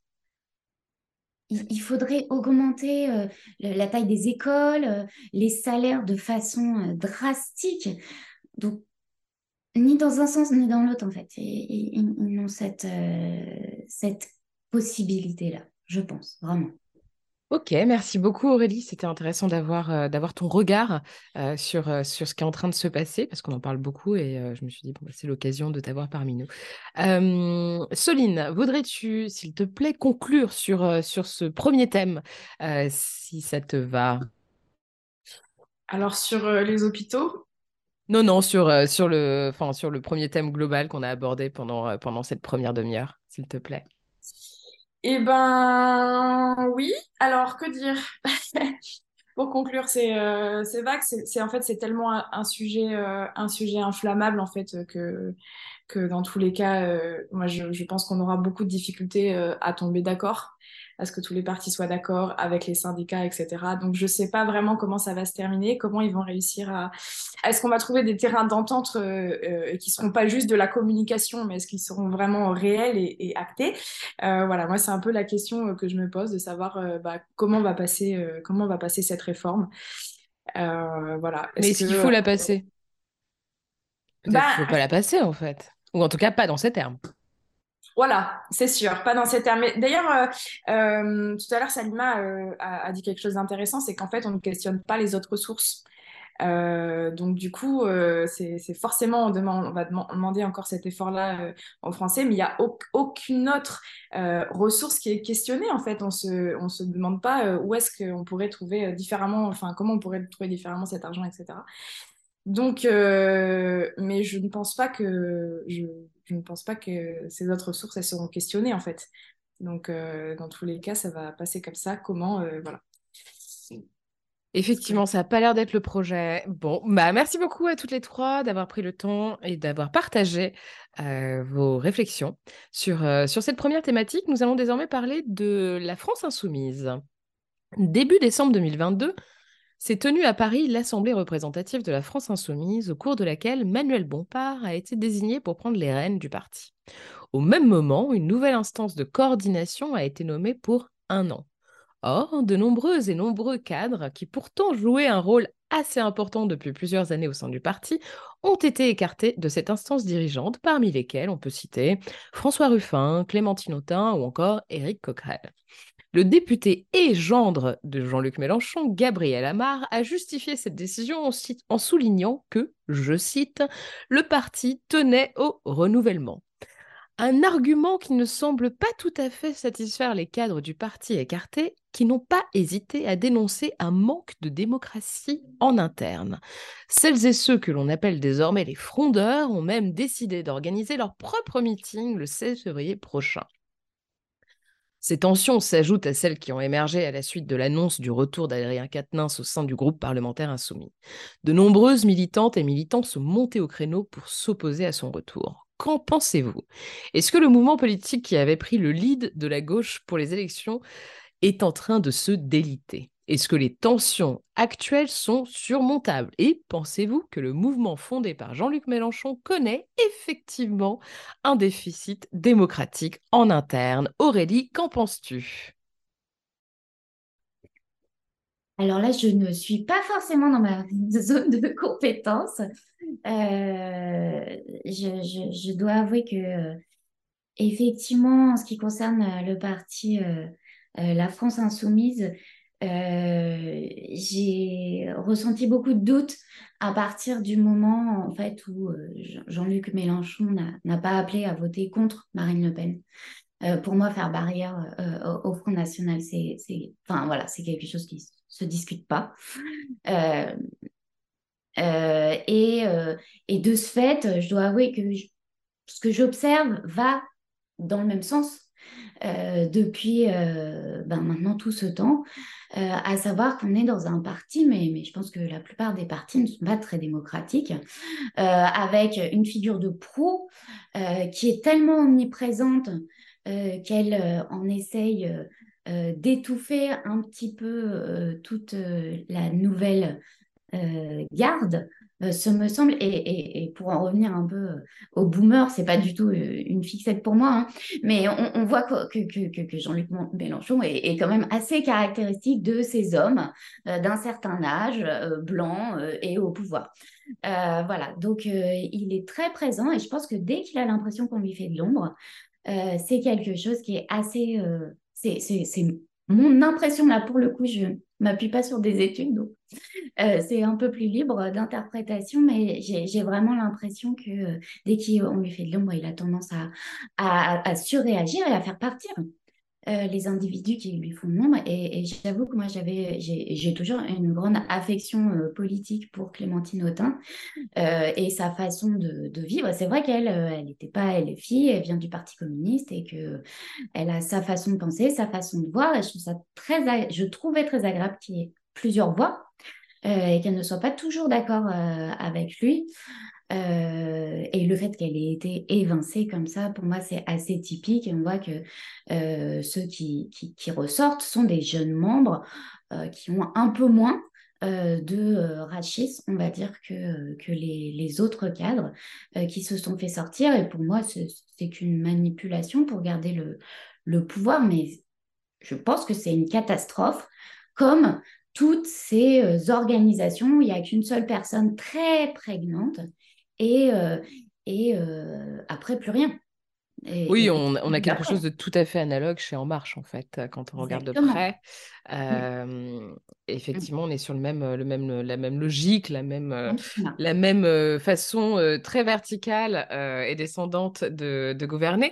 Il, faudrait augmenter euh, la taille des écoles, euh, les salaires de façon euh, drastique. Donc, ni dans un sens ni dans l'autre, en fait. Ils, ils ont cette, cette possibilité-là, je pense, vraiment. Ok, merci beaucoup Aurélie. C'était intéressant d'avoir euh, d'avoir ton regard euh, sur, euh, sur ce qui est en train de se passer, parce qu'on en parle beaucoup et je me suis dit, bon, bah, c'est l'occasion de t'avoir parmi nous. Soline, voudrais-tu, s'il te plaît, conclure sur, sur ce premier thème, si ça te va? Alors, sur les hôpitaux, Non, non, sur, sur le, sur le premier thème global qu'on a abordé pendant, pendant cette première demi-heure, s'il te plaît. Eh ben oui. Alors, que dire? Pour conclure, c'est euh, c'est vague. C'est en fait c'est tellement un, sujet euh, un sujet inflammable en fait euh, que que dans tous les cas, euh, moi je, je pense qu'on aura beaucoup de difficultés euh, à tomber d'accord, à ce que tous les partis soient d'accord avec les syndicats, etc. Donc je sais pas vraiment comment ça va se terminer, comment ils vont réussir à. Est-ce qu'on va trouver des terrains d'entente euh, euh, qui seront pas juste de la communication, mais est-ce qu'ils seront vraiment réels et, et actés? Euh, voilà, moi c'est un peu la question que je me pose de savoir bah, comment va passer comment va passer cette réforme. Voilà. Mais Est-ce qu'il faut la passer? Bah, qu'il faut pas la passer, en fait. Ou en tout cas, pas dans ces termes. Voilà, c'est sûr, pas dans ces termes. D'ailleurs, euh, euh, tout à l'heure, Salima euh, a, dit quelque chose d'intéressant, c'est qu'en fait, on ne questionne pas les autres sources. Euh, donc du coup, c'est forcément, on, va deman- demander encore cet effort-là en français, mais il n'y a au- aucune autre ressource qui est questionnée en fait. On se, se demande pas où est-ce qu'on pourrait trouver différemment, enfin comment on pourrait trouver différemment cet argent, etc. Donc, mais je ne pense pas que je, je ne pense pas que ces autres sources elles seront questionnées en fait. Donc, euh, dans tous les cas, ça va passer comme ça. Comment, euh, voilà. Effectivement, ça n'a pas l'air d'être le projet. Bon, bah merci beaucoup à toutes les trois d'avoir pris le temps et d'avoir partagé euh, vos réflexions sur, sur cette première thématique. Nous allons désormais parler de la France insoumise. Début décembre 2022, s'est tenue à Paris l'Assemblée représentative de la France insoumise, au cours de laquelle Manuel Bompard a été désigné pour prendre les rênes du parti. Au même moment, une nouvelle instance de coordination a été nommée pour un an. Or, de nombreux et nombreux cadres, qui pourtant jouaient un rôle assez important depuis plusieurs années au sein du parti, ont été écartés de cette instance dirigeante, parmi lesquels on peut citer François Ruffin, Clémentine Autain ou encore Éric Coquerel. Le député et gendre de Jean-Luc Mélenchon, Gabriel Amar, a justifié cette décision en, soulignant que, je cite, le parti tenait au renouvellement. Un argument qui ne semble pas tout à fait satisfaire les cadres du parti écarté, qui n'ont pas hésité à dénoncer un manque de démocratie en interne. Celles et ceux que l'on appelle désormais les frondeurs ont même décidé d'organiser leur propre meeting le 16 février prochain. Ces tensions s'ajoutent à celles qui ont émergé à la suite de l'annonce du retour d'Adrien Quatennens au sein du groupe parlementaire insoumis. De nombreuses militantes et militants sont montés au créneau pour s'opposer à son retour. Qu'en pensez-vous? Est-ce que le mouvement politique qui avait pris le lead de la gauche pour les élections est en train de se déliter? Est-ce que les tensions actuelles sont surmontables? Et pensez-vous que le mouvement fondé par Jean-Luc Mélenchon connaît effectivement un déficit démocratique en interne? Aurélie, qu'en penses-tu? Alors là, je ne suis pas forcément dans ma zone de compétence. Euh, je, dois avouer que, effectivement, en ce qui concerne le parti euh, euh, La France Insoumise, euh, j'ai ressenti beaucoup de doutes à partir du moment en fait où euh, Jean- Jean-Luc Mélenchon n'a pas appelé à voter contre Marine Le Pen. Euh, pour moi, faire barrière au, Front National, c'est, enfin voilà, c'est quelque chose qui se discute pas. Et, de ce fait, je dois avouer que ce que j'observe va dans le même sens euh, depuis euh, ben maintenant tout ce temps, euh, à savoir qu'on est dans un parti, mais, mais, je pense que la plupart des partis ne sont pas très démocratiques, avec une figure de proue qui est tellement omniprésente qu'elle en essaye d'étouffer un petit peu toute la nouvelle garde euh, ce me semble, et, pour en revenir un peu euh, aux boomers, c'est pas du tout euh, une fixette pour moi, hein, mais on, voit que, que, Jean-Luc Mélenchon est, quand même assez caractéristique de ces hommes d'un certain âge, blanc et au pouvoir. voilà, donc il est très présent et je pense que dès qu'il a l'impression qu'on lui fait de l'ombre, c'est quelque chose qui est assez... c'est mon impression là pour le coup, je m'appuie pas sur des études, donc euh, c'est un peu plus libre d'interprétation, mais j'ai vraiment l'impression que euh, dès qu'on lui fait de l'ombre, il a tendance à, à, surréagir et à faire partir euh, les individus qui lui font nombre. Et, et j'avoue que moi, j'avais, j'ai toujours une grande affection euh, politique pour Clémentine Autain euh, et sa façon de, vivre. C'est vrai qu'elle, elle n'était pas elle est fille, elle vient du Parti communiste et que elle a sa façon de penser, sa façon de voir. Je trouve ça très, je trouvais très agréable qu'il y ait plusieurs voix. et qu'elle ne soit pas toujours d'accord avec lui. Euh, et le fait qu'elle ait été évincée comme ça, pour moi, c'est assez typique. On voit que euh, ceux qui, qui, ressortent sont des jeunes membres euh, qui ont un peu moins de rachisme, on va dire, que, que les, les autres cadres qui se sont fait sortir. Et pour moi, c'est qu'une manipulation pour garder le, le pouvoir. Mais je pense que c'est une catastrophe, comme toutes ces organisations où il n'y a qu'une seule personne très prégnante et, euh, et euh, après plus rien. oui, on, on, a quelque chose de tout à fait analogue chez En Marche, en fait, quand on regarde de près. Euh, effectivement, on est sur le même, le même, la même logique, la même, la même façon très verticale et descendante de, de gouverner.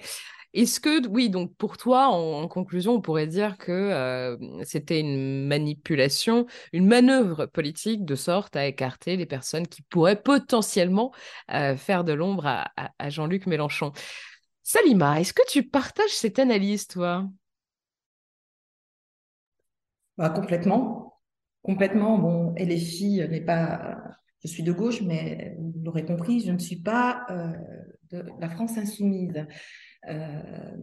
Est-ce que, oui, donc pour toi, en, conclusion, on pourrait dire que c'était une manipulation, une manœuvre politique de sorte à écarter les personnes qui pourraient potentiellement faire de l'ombre à, Jean-Luc Mélenchon. Salima, est-ce que tu partages cette analyse, toi? Bah, Complètement. Complètement. Bon, et n'est pas. Je suis de gauche, mais vous l'aurez compris, je ne suis pas de la France insoumise. Euh,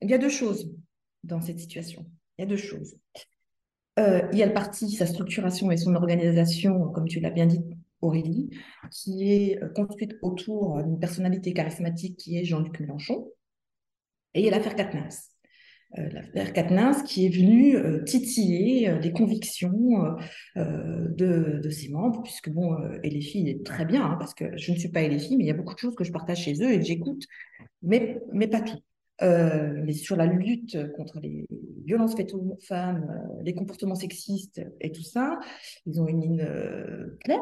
il y a deux choses dans cette situation. Il y a deux choses. Euh, il y a le parti, sa structuration et son organisation, comme tu l'as bien dit, Aurélie, qui est euh, construite autour d'une personnalité charismatique qui est Jean-Luc Mélenchon. Et il y a l'affaire Katnins. L'affaire Katnins qui est venue titiller les convictions de, de, ses membres, puisque bon, et les filles est très bien, hein, parce que je ne suis pas filles, mais il y a beaucoup de choses que je partage chez eux et j'écoute mais, mais pas tout. Euh, mais sur la lutte contre les violences faites aux femmes, euh, les comportements sexistes et tout ça, ils ont une ligne euh, claire,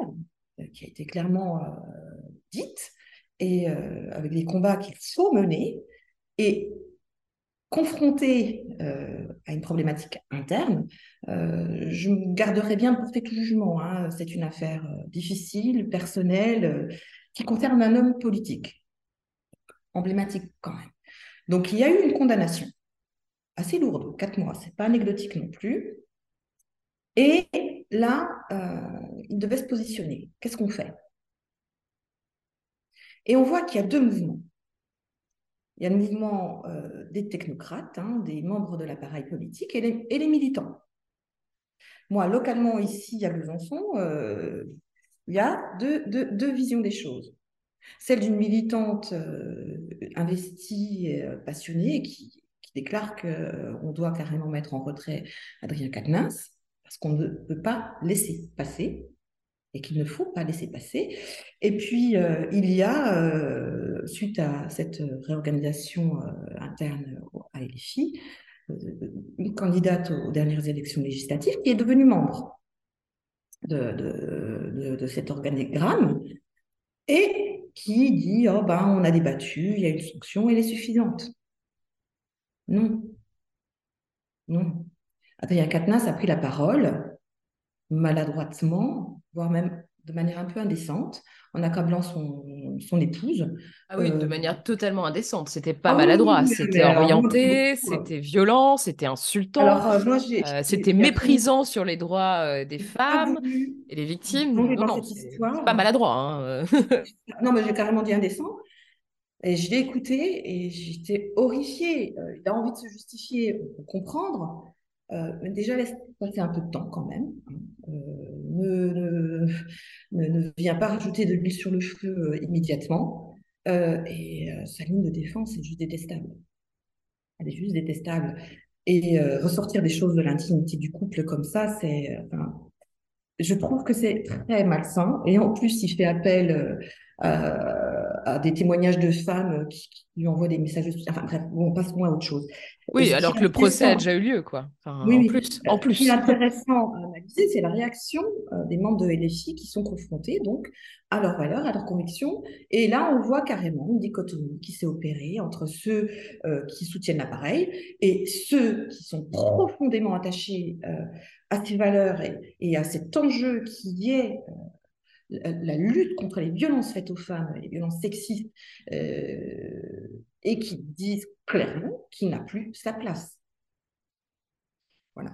qui a été clairement dite, et avec des combats qu'il faut mener, et confronté à une problématique interne, je me garderai bien de porter tout jugement. Hein. C'est une affaire difficile, personnelle, qui concerne un homme politique emblématique quand même. Donc il y a eu une condamnation assez lourde, quatre mois, c'est pas anecdotique non plus. Et là, euh, il devait se positionner. Qu'est-ce qu'on fait? Et on voit qu'il y a deux mouvements. Il y a le mouvement euh, des technocrates, hein, des membres de l'appareil politique, et les, militants. Moi, localement, ici, à Besançon, euh, il y a deux visions des choses celle d'une militante euh, investie euh, passionnée qui, déclare qu'on euh, doit carrément mettre en retrait Adrien Quatennens parce qu'on ne peut pas laisser passer et qu'il ne faut pas laisser passer. Et puis, il y a, suite à cette réorganisation interne à LFI, une candidate aux dernières élections législatives qui est devenue membre de, cet organigramme et qui dit oh ben on a débattu, il y a une sanction, elle est suffisante. Non. Non. Adrien Quatennens a pris la parole maladroitement, voire même de manière un peu indécente, en accablant son, son épouse. Ah oui, de Euh, manière totalement indécente. C'était pas ah maladroit, oui, c'était orienté, c'était violent, c'était insultant, Alors, euh, moi, euh, c'était méprisant sur les droits euh, des femmes voulu et les victimes. Non, non, c'est pas maladroit. hein. Non, mais j'ai carrément dit indécent. Et je l'ai écouté et j'étais horrifiée. Il a envie de se justifier, peut comprendre. Euh, déjà, laisse passer un peu de temps quand même. hein. Euh, ne, ne, ne, pas rajouter de l'huile sur le feu euh, immédiatement. Et sa ligne de défense est juste détestable. Elle est juste détestable. Et ressortir des choses de l'intimité du couple comme ça, c'est, je trouve que c'est très malsain. Et en plus, il fait appel euh, à, des témoignages de femmes qui, qui lui envoient des messages. de- Enfin bref, bon, passons à autre chose. Oui, alors que le procès a déjà eu lieu, quoi. Enfin, Oui, en oui. plus, Euh, en Ce qui plus. est intéressant à analyser, c'est la réaction euh, des membres de LFI qui sont confrontés donc à leurs valeurs, à leurs convictions. Et là, on voit carrément une dichotomie qui s'est opérée entre ceux euh, qui soutiennent l'appareil et ceux qui sont profondément attachés euh, à ces valeurs et, et à cet enjeu qui est la, lutte contre les violences faites aux femmes, les violences sexistes, euh, et qui disent clairement qu'il n'a plus sa place. Voilà.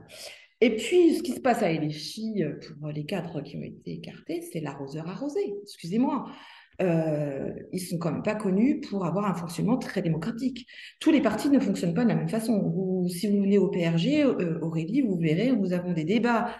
Et puis, ce qui se passe à LFI euh, pour les cadres qui ont été écartés, c'est l'arroseur arrosé. Excusez-moi. Euh, ils sont quand même pas connus pour avoir un fonctionnement très démocratique. Tous les partis ne fonctionnent pas de la même façon. Si vous venez au PRG, euh, Aurélie, vous verrez, nous avons des débats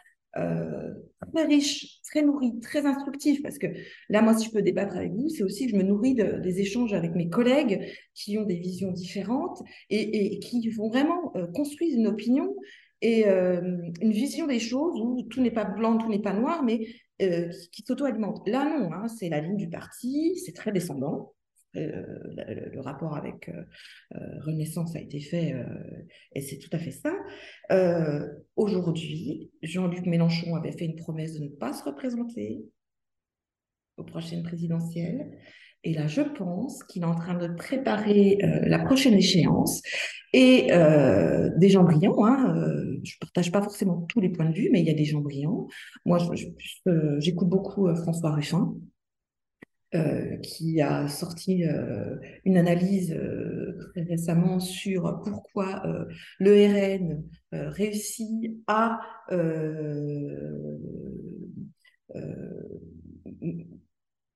très riches, très nourris, très instructifs, parce que là, moi, si je peux débattre avec vous, c'est aussi que je me nourris de- des échanges avec mes collègues qui ont des visions différentes et, qui vont vraiment euh, construire une opinion et euh, une vision des choses où tout n'est pas blanc, tout n'est pas noir, mais euh, qui, qui s'auto-alimente. Là, non, hein, c'est la ligne du parti, c'est très descendant. Le, rapport avec euh, euh, Renaissance a été fait euh, et c'est tout à fait ça. Aujourd'hui, Jean-Luc Mélenchon avait fait une promesse de ne pas se représenter aux prochaines présidentielles. Et là, je pense qu'il est en train de préparer la prochaine échéance. Et des gens brillants, hein, je ne partage pas forcément tous les points de vue, mais il y a des gens brillants. Moi, j'écoute beaucoup François Ruffin, euh, qui a sorti euh, une analyse euh, récemment sur pourquoi euh, le RN réussit à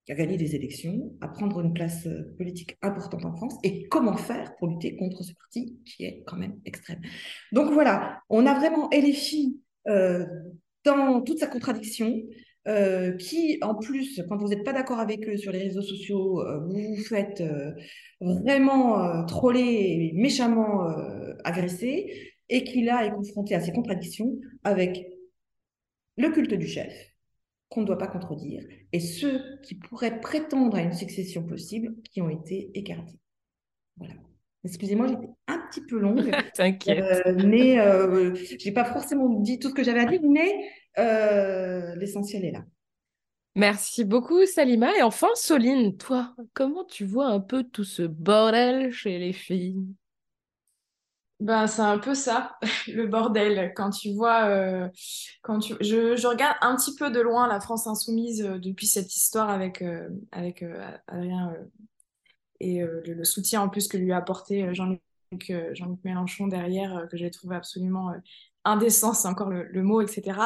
gagner des élections, à prendre une place politique importante en France et comment faire pour lutter contre ce parti qui est quand même extrême. Donc voilà, on a vraiment LFI dans toute sa contradiction, euh, qui en plus, quand vous n'êtes pas d'accord avec eux sur les réseaux sociaux, euh, vous vous faites euh, vraiment troller et méchamment agresser, et qui là est confronté à ces contradictions avec le culte du chef qu'on ne doit pas contredire, et ceux qui pourraient prétendre à une succession possible qui ont été écartés. Voilà. Excusez-moi, j'étais un petit peu longue, T'inquiète. mais j'ai pas forcément dit tout ce que j'avais à dire, mais euh, l'essentiel est là. Merci beaucoup, Salima. Et enfin, Soline, toi, comment tu vois un peu tout ce bordel chez les filles? Ben, c'est un peu ça, le bordel. Quand tu vois, euh, quand tu, je, je regarde un petit peu de loin la France insoumise euh, depuis cette histoire avec, euh, avec euh, Adrien euh, et euh, le, le soutien en plus que lui a apporté Jean-Luc euh, Jean-Luc Mélenchon derrière, euh, que j'ai trouvé absolument euh, indécent, c'est encore le, mot, etc.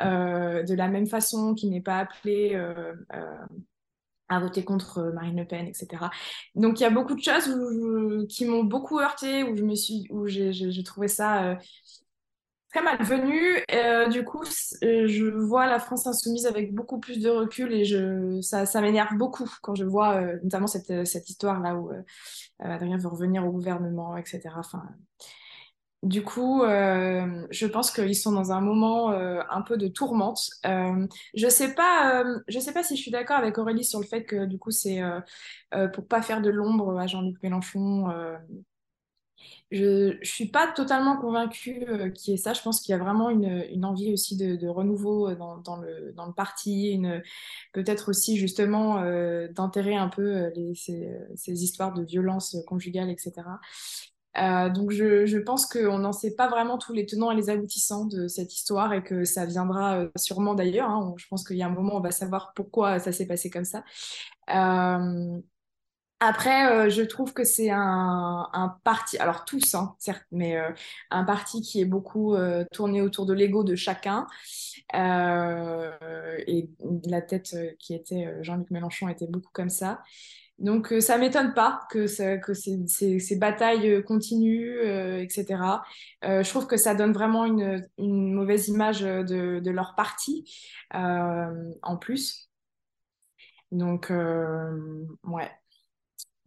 Euh, de la même façon qu'il n'est pas appelé euh, euh, à voter contre Marine Le Pen, etc. Donc il y a beaucoup de choses qui m'ont beaucoup heurté, où je me suis, où j'ai trouvé ça très malvenu. Du coup, je vois la France insoumise avec beaucoup plus de recul et ça, m'énerve beaucoup quand je vois notamment cette, cette histoire-là où Adrien veut revenir au gouvernement, etc. du coup, euh, je pense qu'ils sont dans un moment euh, un peu de tourmente. Euh, je sais pas, je sais pas si je suis d'accord avec Aurélie sur le fait que du coup c'est pour pas faire de l'ombre à Jean-Luc Mélenchon. je, je suis pas totalement convaincue qu'il y ait ça. Je pense qu'il y a vraiment une, envie aussi de, renouveau dans, le, parti, peut-être aussi justement d'enterrer un peu ces, ces histoires de violence conjugale, etc. donc je, pense qu'on n'en sait pas vraiment tous les tenants et les aboutissants de cette histoire et que ça viendra sûrement d'ailleurs. Hein. Je pense qu'il y a un moment on va savoir pourquoi ça s'est passé comme ça. Après, euh, je trouve que c'est un, parti, alors tous, hein, certes, mais euh, un parti qui est beaucoup euh, tourné autour de l'ego de chacun. et la tête qui était Jean-Luc Mélenchon était beaucoup comme ça. Donc, ça m'étonne pas que, ça, que ces, ces, ces, batailles continuent, etc. je trouve que ça donne vraiment une, une mauvaise image de, de leur parti en plus. Donc, ouais.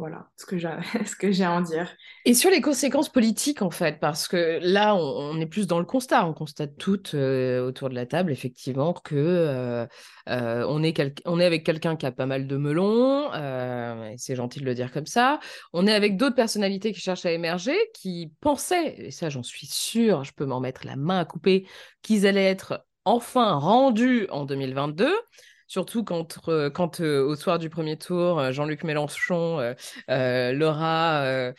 Voilà ce que j'ai, à en dire. Et sur les conséquences politiques, en fait, parce que là, on, est plus dans le constat. On constate toutes euh, autour de la table, effectivement, que euh, euh, on, est on est avec quelqu'un qui a pas mal de melons, c'est gentil de le dire comme ça. On est avec d'autres personnalités qui cherchent à émerger, qui pensaient, et ça j'en suis sûre, je peux m'en mettre la main à couper, qu'ils allaient être enfin rendus en 2022. Surtout quand, euh, euh, au soir du premier tour, euh, Jean-Luc Mélenchon leur a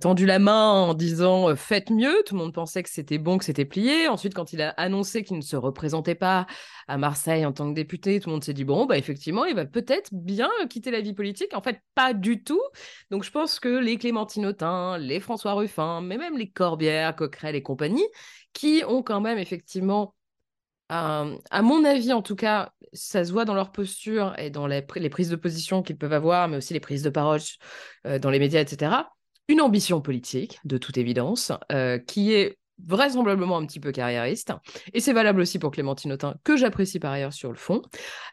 tendu la main en disant faites mieux. Tout le monde pensait que c'était bon, que c'était plié. Ensuite, quand il a annoncé qu'il ne se représentait pas à Marseille en tant que député, tout le monde s'est dit bon, bah effectivement, il va peut-être bien quitter la vie politique. En fait, pas du tout. Donc, je pense que les Clémentine Autain, les François Ruffin, mais même les Corbière, Coquerel et compagnie, qui ont quand même effectivement à mon avis, en tout cas, ça se voit dans leur posture et dans les, prises de position qu'ils peuvent avoir, mais aussi les prises de parole euh, dans les médias, etc. Une ambition politique, de toute évidence, euh, qui est vraisemblablement un petit peu carriériste. Et c'est valable aussi pour Clémentine Autain, que j'apprécie par ailleurs sur le fond,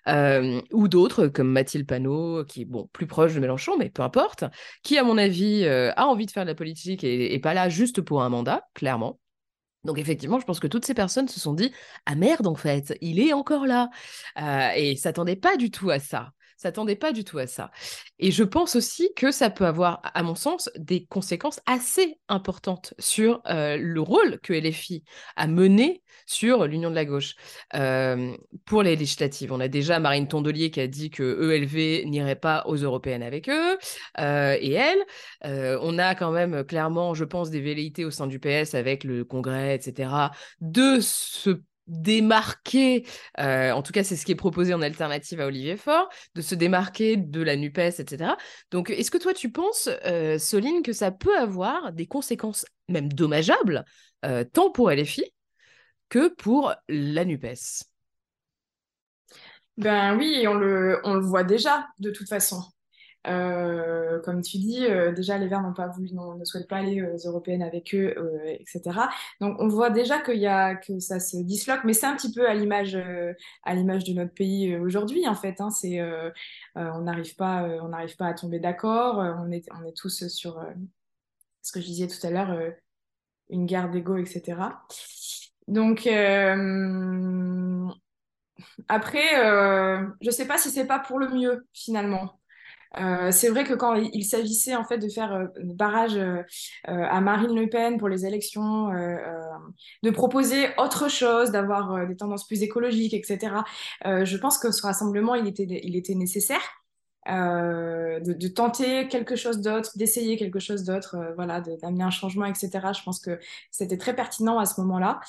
euh, ou d'autres comme Mathilde Panot, qui est bon, plus proche de Mélenchon, mais peu importe, qui, à mon avis, a envie de faire de la politique et, et pas là juste pour un mandat, clairement. Donc effectivement, je pense que toutes ces personnes se sont dit ah merde en fait, il est encore là! Euh, et s'attendaient pas du tout à ça s'attendait pas du tout à ça. Et je pense aussi que ça peut avoir, à mon sens, des conséquences assez importantes sur euh, le rôle que LFI a mené sur l'union de la gauche. Euh, pour les législatives, on a déjà Marine Tondelier qui a dit que ELV n'irait pas aux européennes avec eux euh, et elle. on a quand même clairement, je pense, des velléités au sein du PS avec le congrès, etc., de se démarquer, euh, en tout cas c'est ce qui est proposé en alternative à Olivier Faure, de se démarquer de la NUPES, etc. Donc est-ce que toi tu penses, euh, Soline, que ça peut avoir des conséquences même dommageables, euh, tant pour LFI que pour la NUPES? Ben oui, on le, on le voit déjà de toute façon. Euh, comme tu dis, euh, déjà les Verts n'ont pas voulu, ne souhaitent pas aller aux européennes avec eux, euh, etc. Donc on voit déjà que ça se disloque, mais c'est un petit peu à l'image à de notre pays aujourd'hui en fait. Hein, c'est on n'arrive pas on n'arrive pas à tomber d'accord. on est on est tous sur ce que je disais tout à l'heure, une guerre d'ego, etc. Donc après, je sais pas si c'est pas pour le mieux finalement. Euh, c'est vrai que quand il s'agissait en fait de faire euh, barrage euh, à Marine Le Pen pour les élections, de proposer autre chose, d'avoir des tendances plus écologiques, etc. je pense que ce rassemblement, il était, il était nécessaire. de, tenter quelque chose d'autre, d'essayer quelque chose d'autre, voilà, d'amener un changement, etc. Je pense que c'était très pertinent à ce moment-là.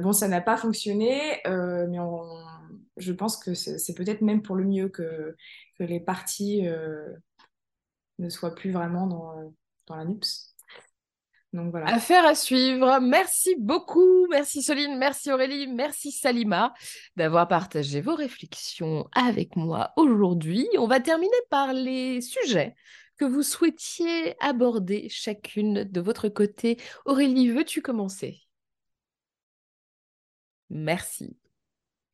bon, ça n'a pas fonctionné, mais je pense que c'est peut-être même pour le mieux que, que les partis euh, ne soient plus vraiment dans, dans la NUPS. Donc voilà. Affaire à suivre. Merci beaucoup. Merci Soline, merci Aurélie, merci Salima d'avoir partagé vos réflexions avec moi aujourd'hui. On va terminer par les sujets que vous souhaitiez aborder chacune de votre côté. Aurélie, veux-tu commencer? Merci.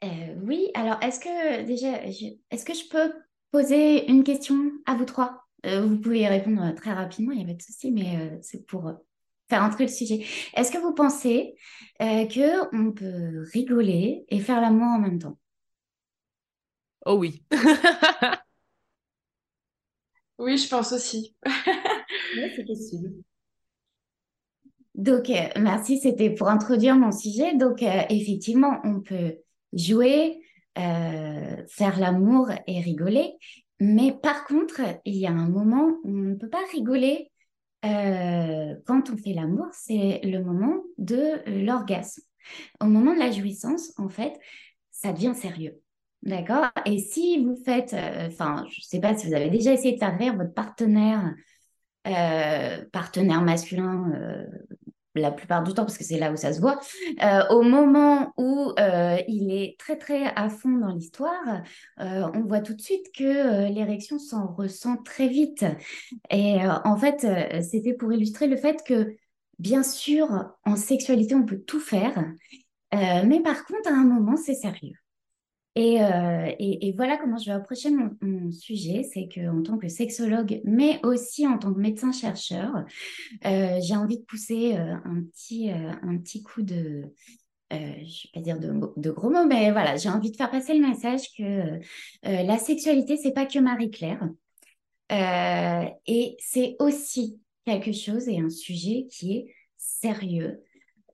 Euh, oui, alors est-ce que déjà, est-ce que je peux poser une question à vous trois euh, Vous pouvez y répondre très rapidement, il n'y a pas de souci, mais euh, c'est pour faire entrer le sujet. Est-ce que vous pensez que on peut rigoler et faire l'amour en même temps? Oh oui. oui, je pense aussi. oui, c'est possible. Donc, merci, c'était pour introduire mon sujet. Donc, effectivement, on peut jouer, euh, faire l'amour et rigoler. Mais par contre, il y a un moment où on ne peut pas rigoler quand on fait l'amour, c'est le moment de l'orgasme. Au moment de la jouissance, en fait, ça devient sérieux. D'accord? Et si vous faites, enfin, je ne sais pas si vous avez déjà essayé de faire rire votre partenaire, partenaire masculin la plupart du temps, parce que c'est là où ça se voit, euh, au moment où euh, il est très très à fond dans l'histoire, euh, on voit tout de suite que l'érection s'en ressent très vite. Et en fait, c'était pour illustrer le fait que, bien sûr, en sexualité, on peut tout faire, mais par contre, à un moment, c'est sérieux. Euh, et, voilà comment je vais approcher mon, sujet, c'est qu'en tant que sexologue, mais aussi en tant que médecin-chercheur, euh, j'ai envie de pousser euh, un, petit, un petit coup de, je ne vais pas dire de, de, gros mots, mais voilà, j'ai envie de faire passer le message que la sexualité, c'est pas que Marie-Claire. et c'est aussi quelque chose et un sujet qui est sérieux,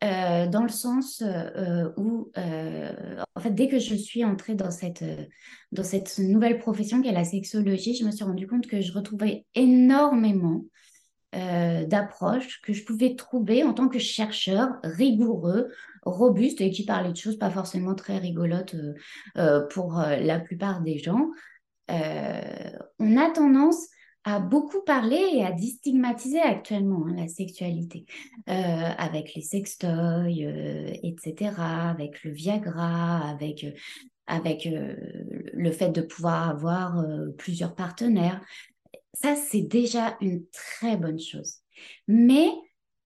euh, dans le sens euh, où, euh, en fait, dès que je suis entrée dans cette, dans cette nouvelle profession qu'est la sexologie, je me suis rendu compte que je retrouvais énormément d'approches que je pouvais trouver en tant que chercheur rigoureux, robuste et qui parlait de choses pas forcément très rigolotes pour la plupart des gens. on a tendance a beaucoup parlé et à déstigmatiser actuellement hein, la sexualité, euh, avec les sextoys, euh, etc., avec le Viagra, avec, euh, avec le fait de pouvoir avoir plusieurs partenaires. Ça, c'est déjà une très bonne chose. Mais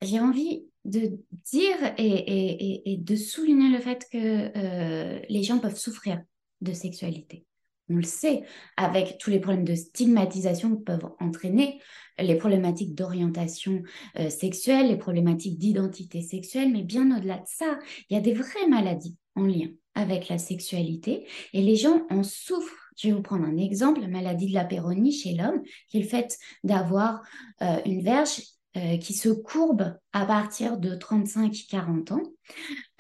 j'ai envie de dire et, et, et, de souligner le fait que les gens peuvent souffrir de sexualité on le sait, avec tous les problèmes de stigmatisation que peuvent entraîner, les problématiques d'orientation euh, sexuelle, les problématiques d'identité sexuelle, mais bien au-delà de ça, il y a des vraies maladies en lien avec la sexualité et les gens en souffrent. Je vais vous prendre un exemple, la maladie de la péronie chez l'homme, qui est le fait d'avoir euh, une verge euh, qui se courbe à partir de 35-40 ans.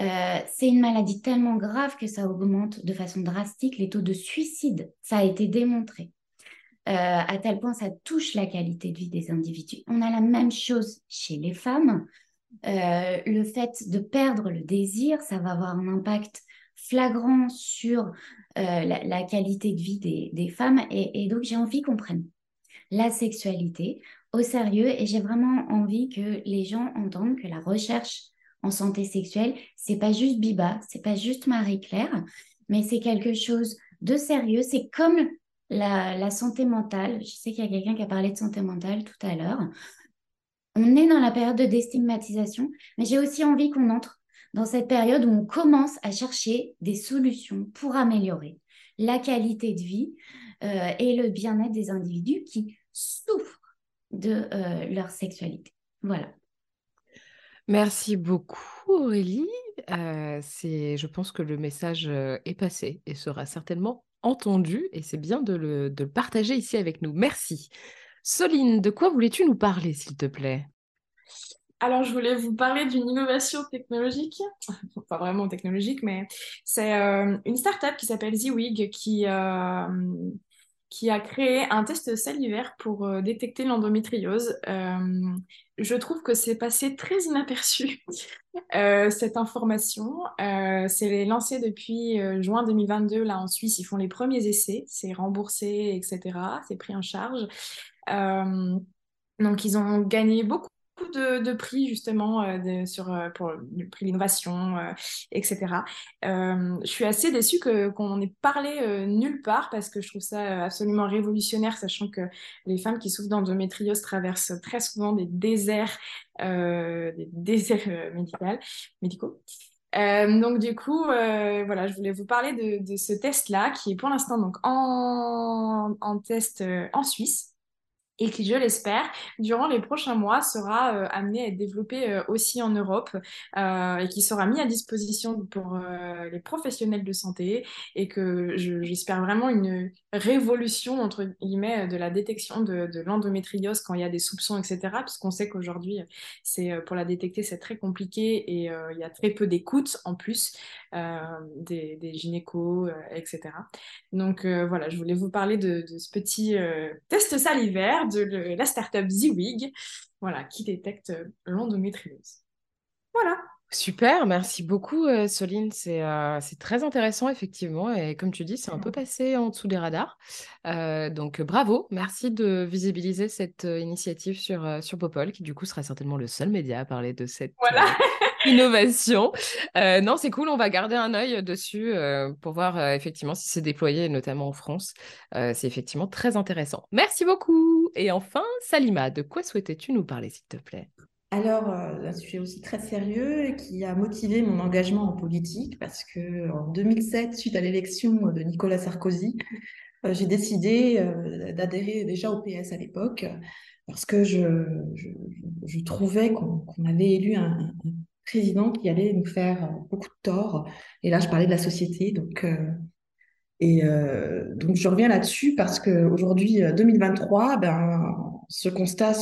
Euh, c'est une maladie tellement grave que ça augmente de façon drastique les taux de suicide. Ça a été démontré. Euh, à tel point ça touche la qualité de vie des individus. On a la même chose chez les femmes. le fait de perdre le désir, ça va avoir un impact flagrant sur la, qualité de vie des, femmes. Et, et donc j'ai envie qu'on prenne la sexualité au sérieux et j'ai vraiment envie que les gens entendent que la recherche en santé sexuelle, c'est pas juste Biba, c'est pas juste Marie-Claire, mais c'est quelque chose de sérieux. C'est comme la, santé mentale. Je sais qu'il y a quelqu'un qui a parlé de santé mentale tout à l'heure. On est dans la période de déstigmatisation, mais j'ai aussi envie qu'on entre dans cette période où on commence à chercher des solutions pour améliorer la qualité de vie euh, et le bien-être des individus qui souffrent de euh, leur sexualité. Voilà. Merci beaucoup Aurélie. Euh, c'est, je pense que le message euh, est passé et sera certainement entendu et c'est bien de le, de le partager ici avec nous. Merci. Soline, de quoi voulais-tu nous parler s'il te plaît? Alors, je voulais vous parler d'une innovation technologique, pas vraiment technologique, mais c'est une startup qui s'appelle ZWIG qui, qui a créé un test salivaire pour euh, détecter l'endométriose. Euh, je trouve que c'est passé très inaperçu, euh, cette information. c'est lancé depuis juin 2022. Là, en Suisse, ils font les premiers essais. C'est remboursé, etc. C'est pris en charge. donc, ils ont gagné beaucoup de, prix justement euh, sur, euh, pour le prix d'innovation, euh, etc. je suis assez déçue qu'on ait parlé nulle part parce que je trouve ça absolument révolutionnaire, sachant que les femmes qui souffrent d'endométriose traversent très souvent des déserts, des déserts médicaux. donc du coup, voilà, je voulais vous parler de, ce test-là qui est pour l'instant donc en, en test en Suisse et qui, je l'espère, durant les prochains mois sera euh, amené à être développé euh, aussi en Europe euh, et qui sera mis à disposition pour les professionnels de santé et que j'espère vraiment une révolution entre guillemets de la détection de, l'endométriose quand il y a des soupçons, etc. Parce qu'on sait qu'aujourd'hui, c'est pour la détecter, c'est très compliqué et il y a très peu d'écoute en plus des, des, gynécos, etc. Donc voilà, je voulais vous parler de ce petit test salivaire de la startup ZWIG, voilà, qui détecte l'endométriose. Voilà. Super, merci beaucoup, euh, Soline. C'est euh, c'est très intéressant, effectivement. Et comme tu dis, c'est un peu passé en dessous des radars. Euh, donc, euh, bravo. Merci de visibiliser cette euh, initiative sur, euh, sur Popol, qui du coup sera certainement le seul média à parler de cette Voilà. euh, innovation. Euh, non, c'est cool. On va garder un œil dessus euh, pour voir euh, effectivement si c'est déployé, notamment en France. Euh, c'est effectivement très intéressant. Merci beaucoup. Et enfin, Salima, de quoi souhaitais-tu nous parler, s'il te plaît? Alors, euh, un sujet aussi très sérieux qui a motivé mon engagement en politique parce que en 2007, suite à l'élection de Nicolas Sarkozy, euh, j'ai décidé euh, d'adhérer déjà au PS à l'époque parce que je, je, trouvais qu'on avait élu un, président qui allait nous faire beaucoup de tort. Et là, je parlais de la société, donc et euh, donc je reviens là-dessus parce qu'aujourd'hui, 2023, ben, ce constat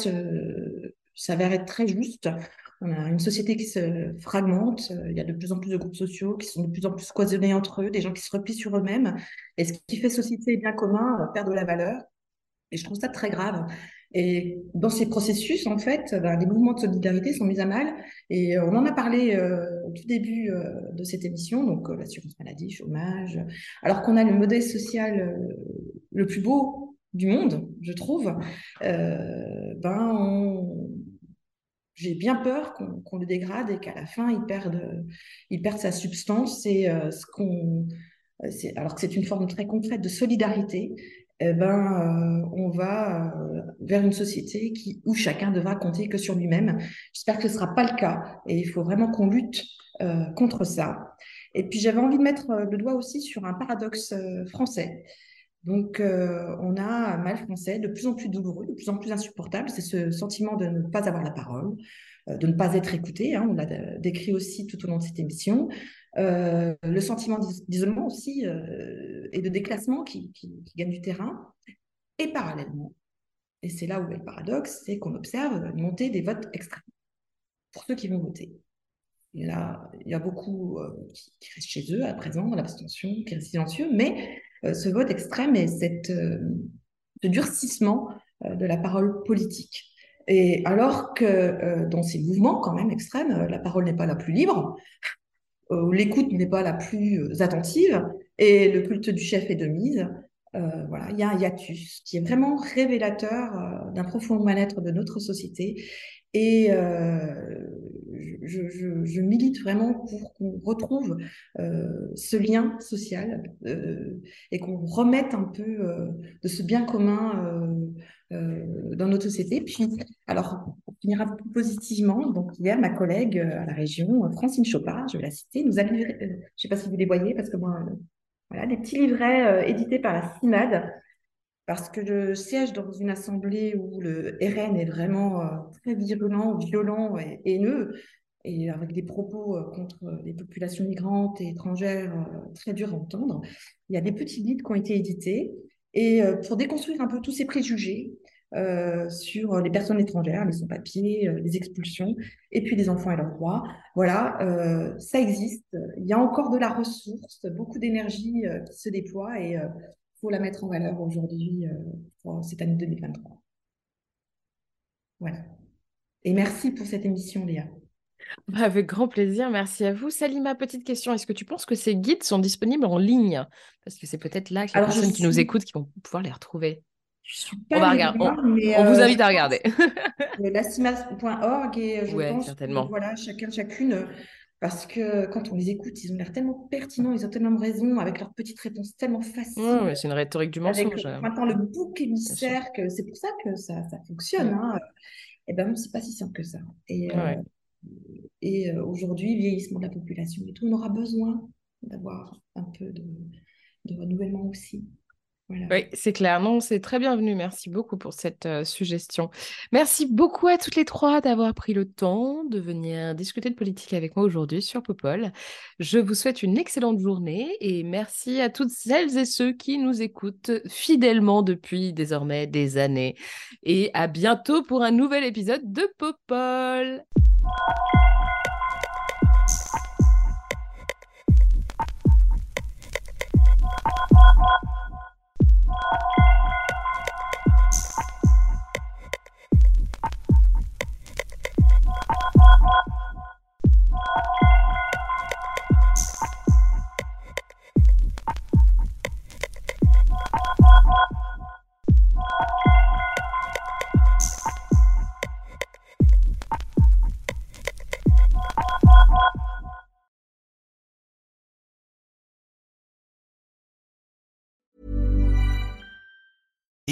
s'avère être très juste. On a une société qui se fragmente, euh, il y a de plus en plus de groupes sociaux qui sont de plus en plus cloisonnés entre eux, des gens qui se replient sur eux-mêmes. Et ce qui fait société et bien commun euh, perd de la valeur. Et je trouve ça très grave. Et dans ces processus, en fait, ben, les mouvements de solidarité sont mis à mal. Et euh, on en a parlé euh, au tout début euh, de cette émission, donc euh, l'assurance maladie, chômage, alors qu'on a le modèle social le plus beau du monde, je trouve, ben j'ai bien peur qu'on le dégrade et qu'à la fin il perde, il perde sa substance et alors que c'est une forme très concrète de solidarité. Eh ben, euh, on va euh, vers une société qui, où chacun devra compter que sur lui-même. J'espère que ce ne sera pas le cas et il faut vraiment qu'on lutte euh, contre ça. Et puis j'avais envie de mettre le doigt aussi sur un paradoxe français. Donc on a un mal français de plus en plus douloureux, de plus en plus insupportable. C'est ce sentiment de ne pas avoir la parole, de ne pas être écouté. hein, on l'a décrit aussi tout au long de cette émission. Euh, le sentiment d'is- d'isolement aussi euh, et de déclassement qui, gagne du terrain. Et parallèlement, et c'est là où est le paradoxe, c'est qu'on observe une montée des votes extrêmes pour ceux qui vont voter. Il y a, il y a beaucoup euh, qui, restent chez eux à présent, l'abstention, qui restent silencieux, mais ce vote extrême et cette, ce durcissement de la parole politique. Et alors que dans ces mouvements quand même extrêmes, la parole n'est pas la plus libre, où l'écoute n'est pas la plus euh, attentive et le culte du chef est de mise. Euh, voilà, il y a un hiatus qui est vraiment révélateur euh, d'un profond mal-être de notre société. Et euh, je, milite vraiment pour qu'on retrouve euh, ce lien social euh, et qu'on remette un peu euh, de ce bien commun dans notre société. Puis, alors, on finira plus positivement. Donc, hier, ma collègue à la région, Francine Chopard, je vais la citer, nous a livré, je ne sais pas si vous les voyez, parce que moi, voilà, des petits livrets édités par la CIMAD, parce que je siège dans une assemblée où le RN est vraiment euh, très virulent, violent et haineux, et avec des propos euh, contre les populations migrantes et étrangères euh, très durs à entendre. Il y a des petits guides qui ont été édités, et pour déconstruire un peu tous ces préjugés sur les personnes étrangères, les sans-papiers, les expulsions, et puis les enfants et leurs droits. Voilà, ça existe. Il y a encore de la ressource, beaucoup d'énergie qui se déploie, et faut la mettre en valeur aujourd'hui euh, pour cette année 2023. Voilà. Et merci pour cette émission, Léa. Bah, avec grand plaisir, merci à vous. Salima, petite question, est-ce que tu penses que ces guides sont disponibles en ligne? Parce que c'est peut-être là que les Alors, personnes qui nous écoutent qui vont pouvoir les retrouver. Je suis On va regarder, voir, mais, On vous euh, invite à regarder. la CIMAS.org et je Ouais, pense que voilà, chacun, chacune, parce que quand on les écoute, ils ont l'air tellement pertinents, ils ont tellement raison, avec leurs petites réponses tellement faciles, c'est une rhétorique du avec mensonge. euh, euh. pointant le bouc émissaire, que c'est pour ça que ça, ça fonctionne. Mm. Hein. Et ben non, c'est pas si simple que ça. Et, euh, et euh, aujourd'hui, vieillissement de la population et tout, on aura besoin d'avoir un peu de, de renouvellement aussi. Oui, c'est clair. Non, c'est très bienvenu. Merci beaucoup pour cette suggestion. Merci beaucoup à toutes les trois d'avoir pris le temps de venir discuter de politique avec moi aujourd'hui sur Popol. Je vous souhaite une excellente journée et merci à toutes celles et ceux qui nous écoutent fidèlement depuis désormais des années. Et à bientôt pour un nouvel épisode de Popol.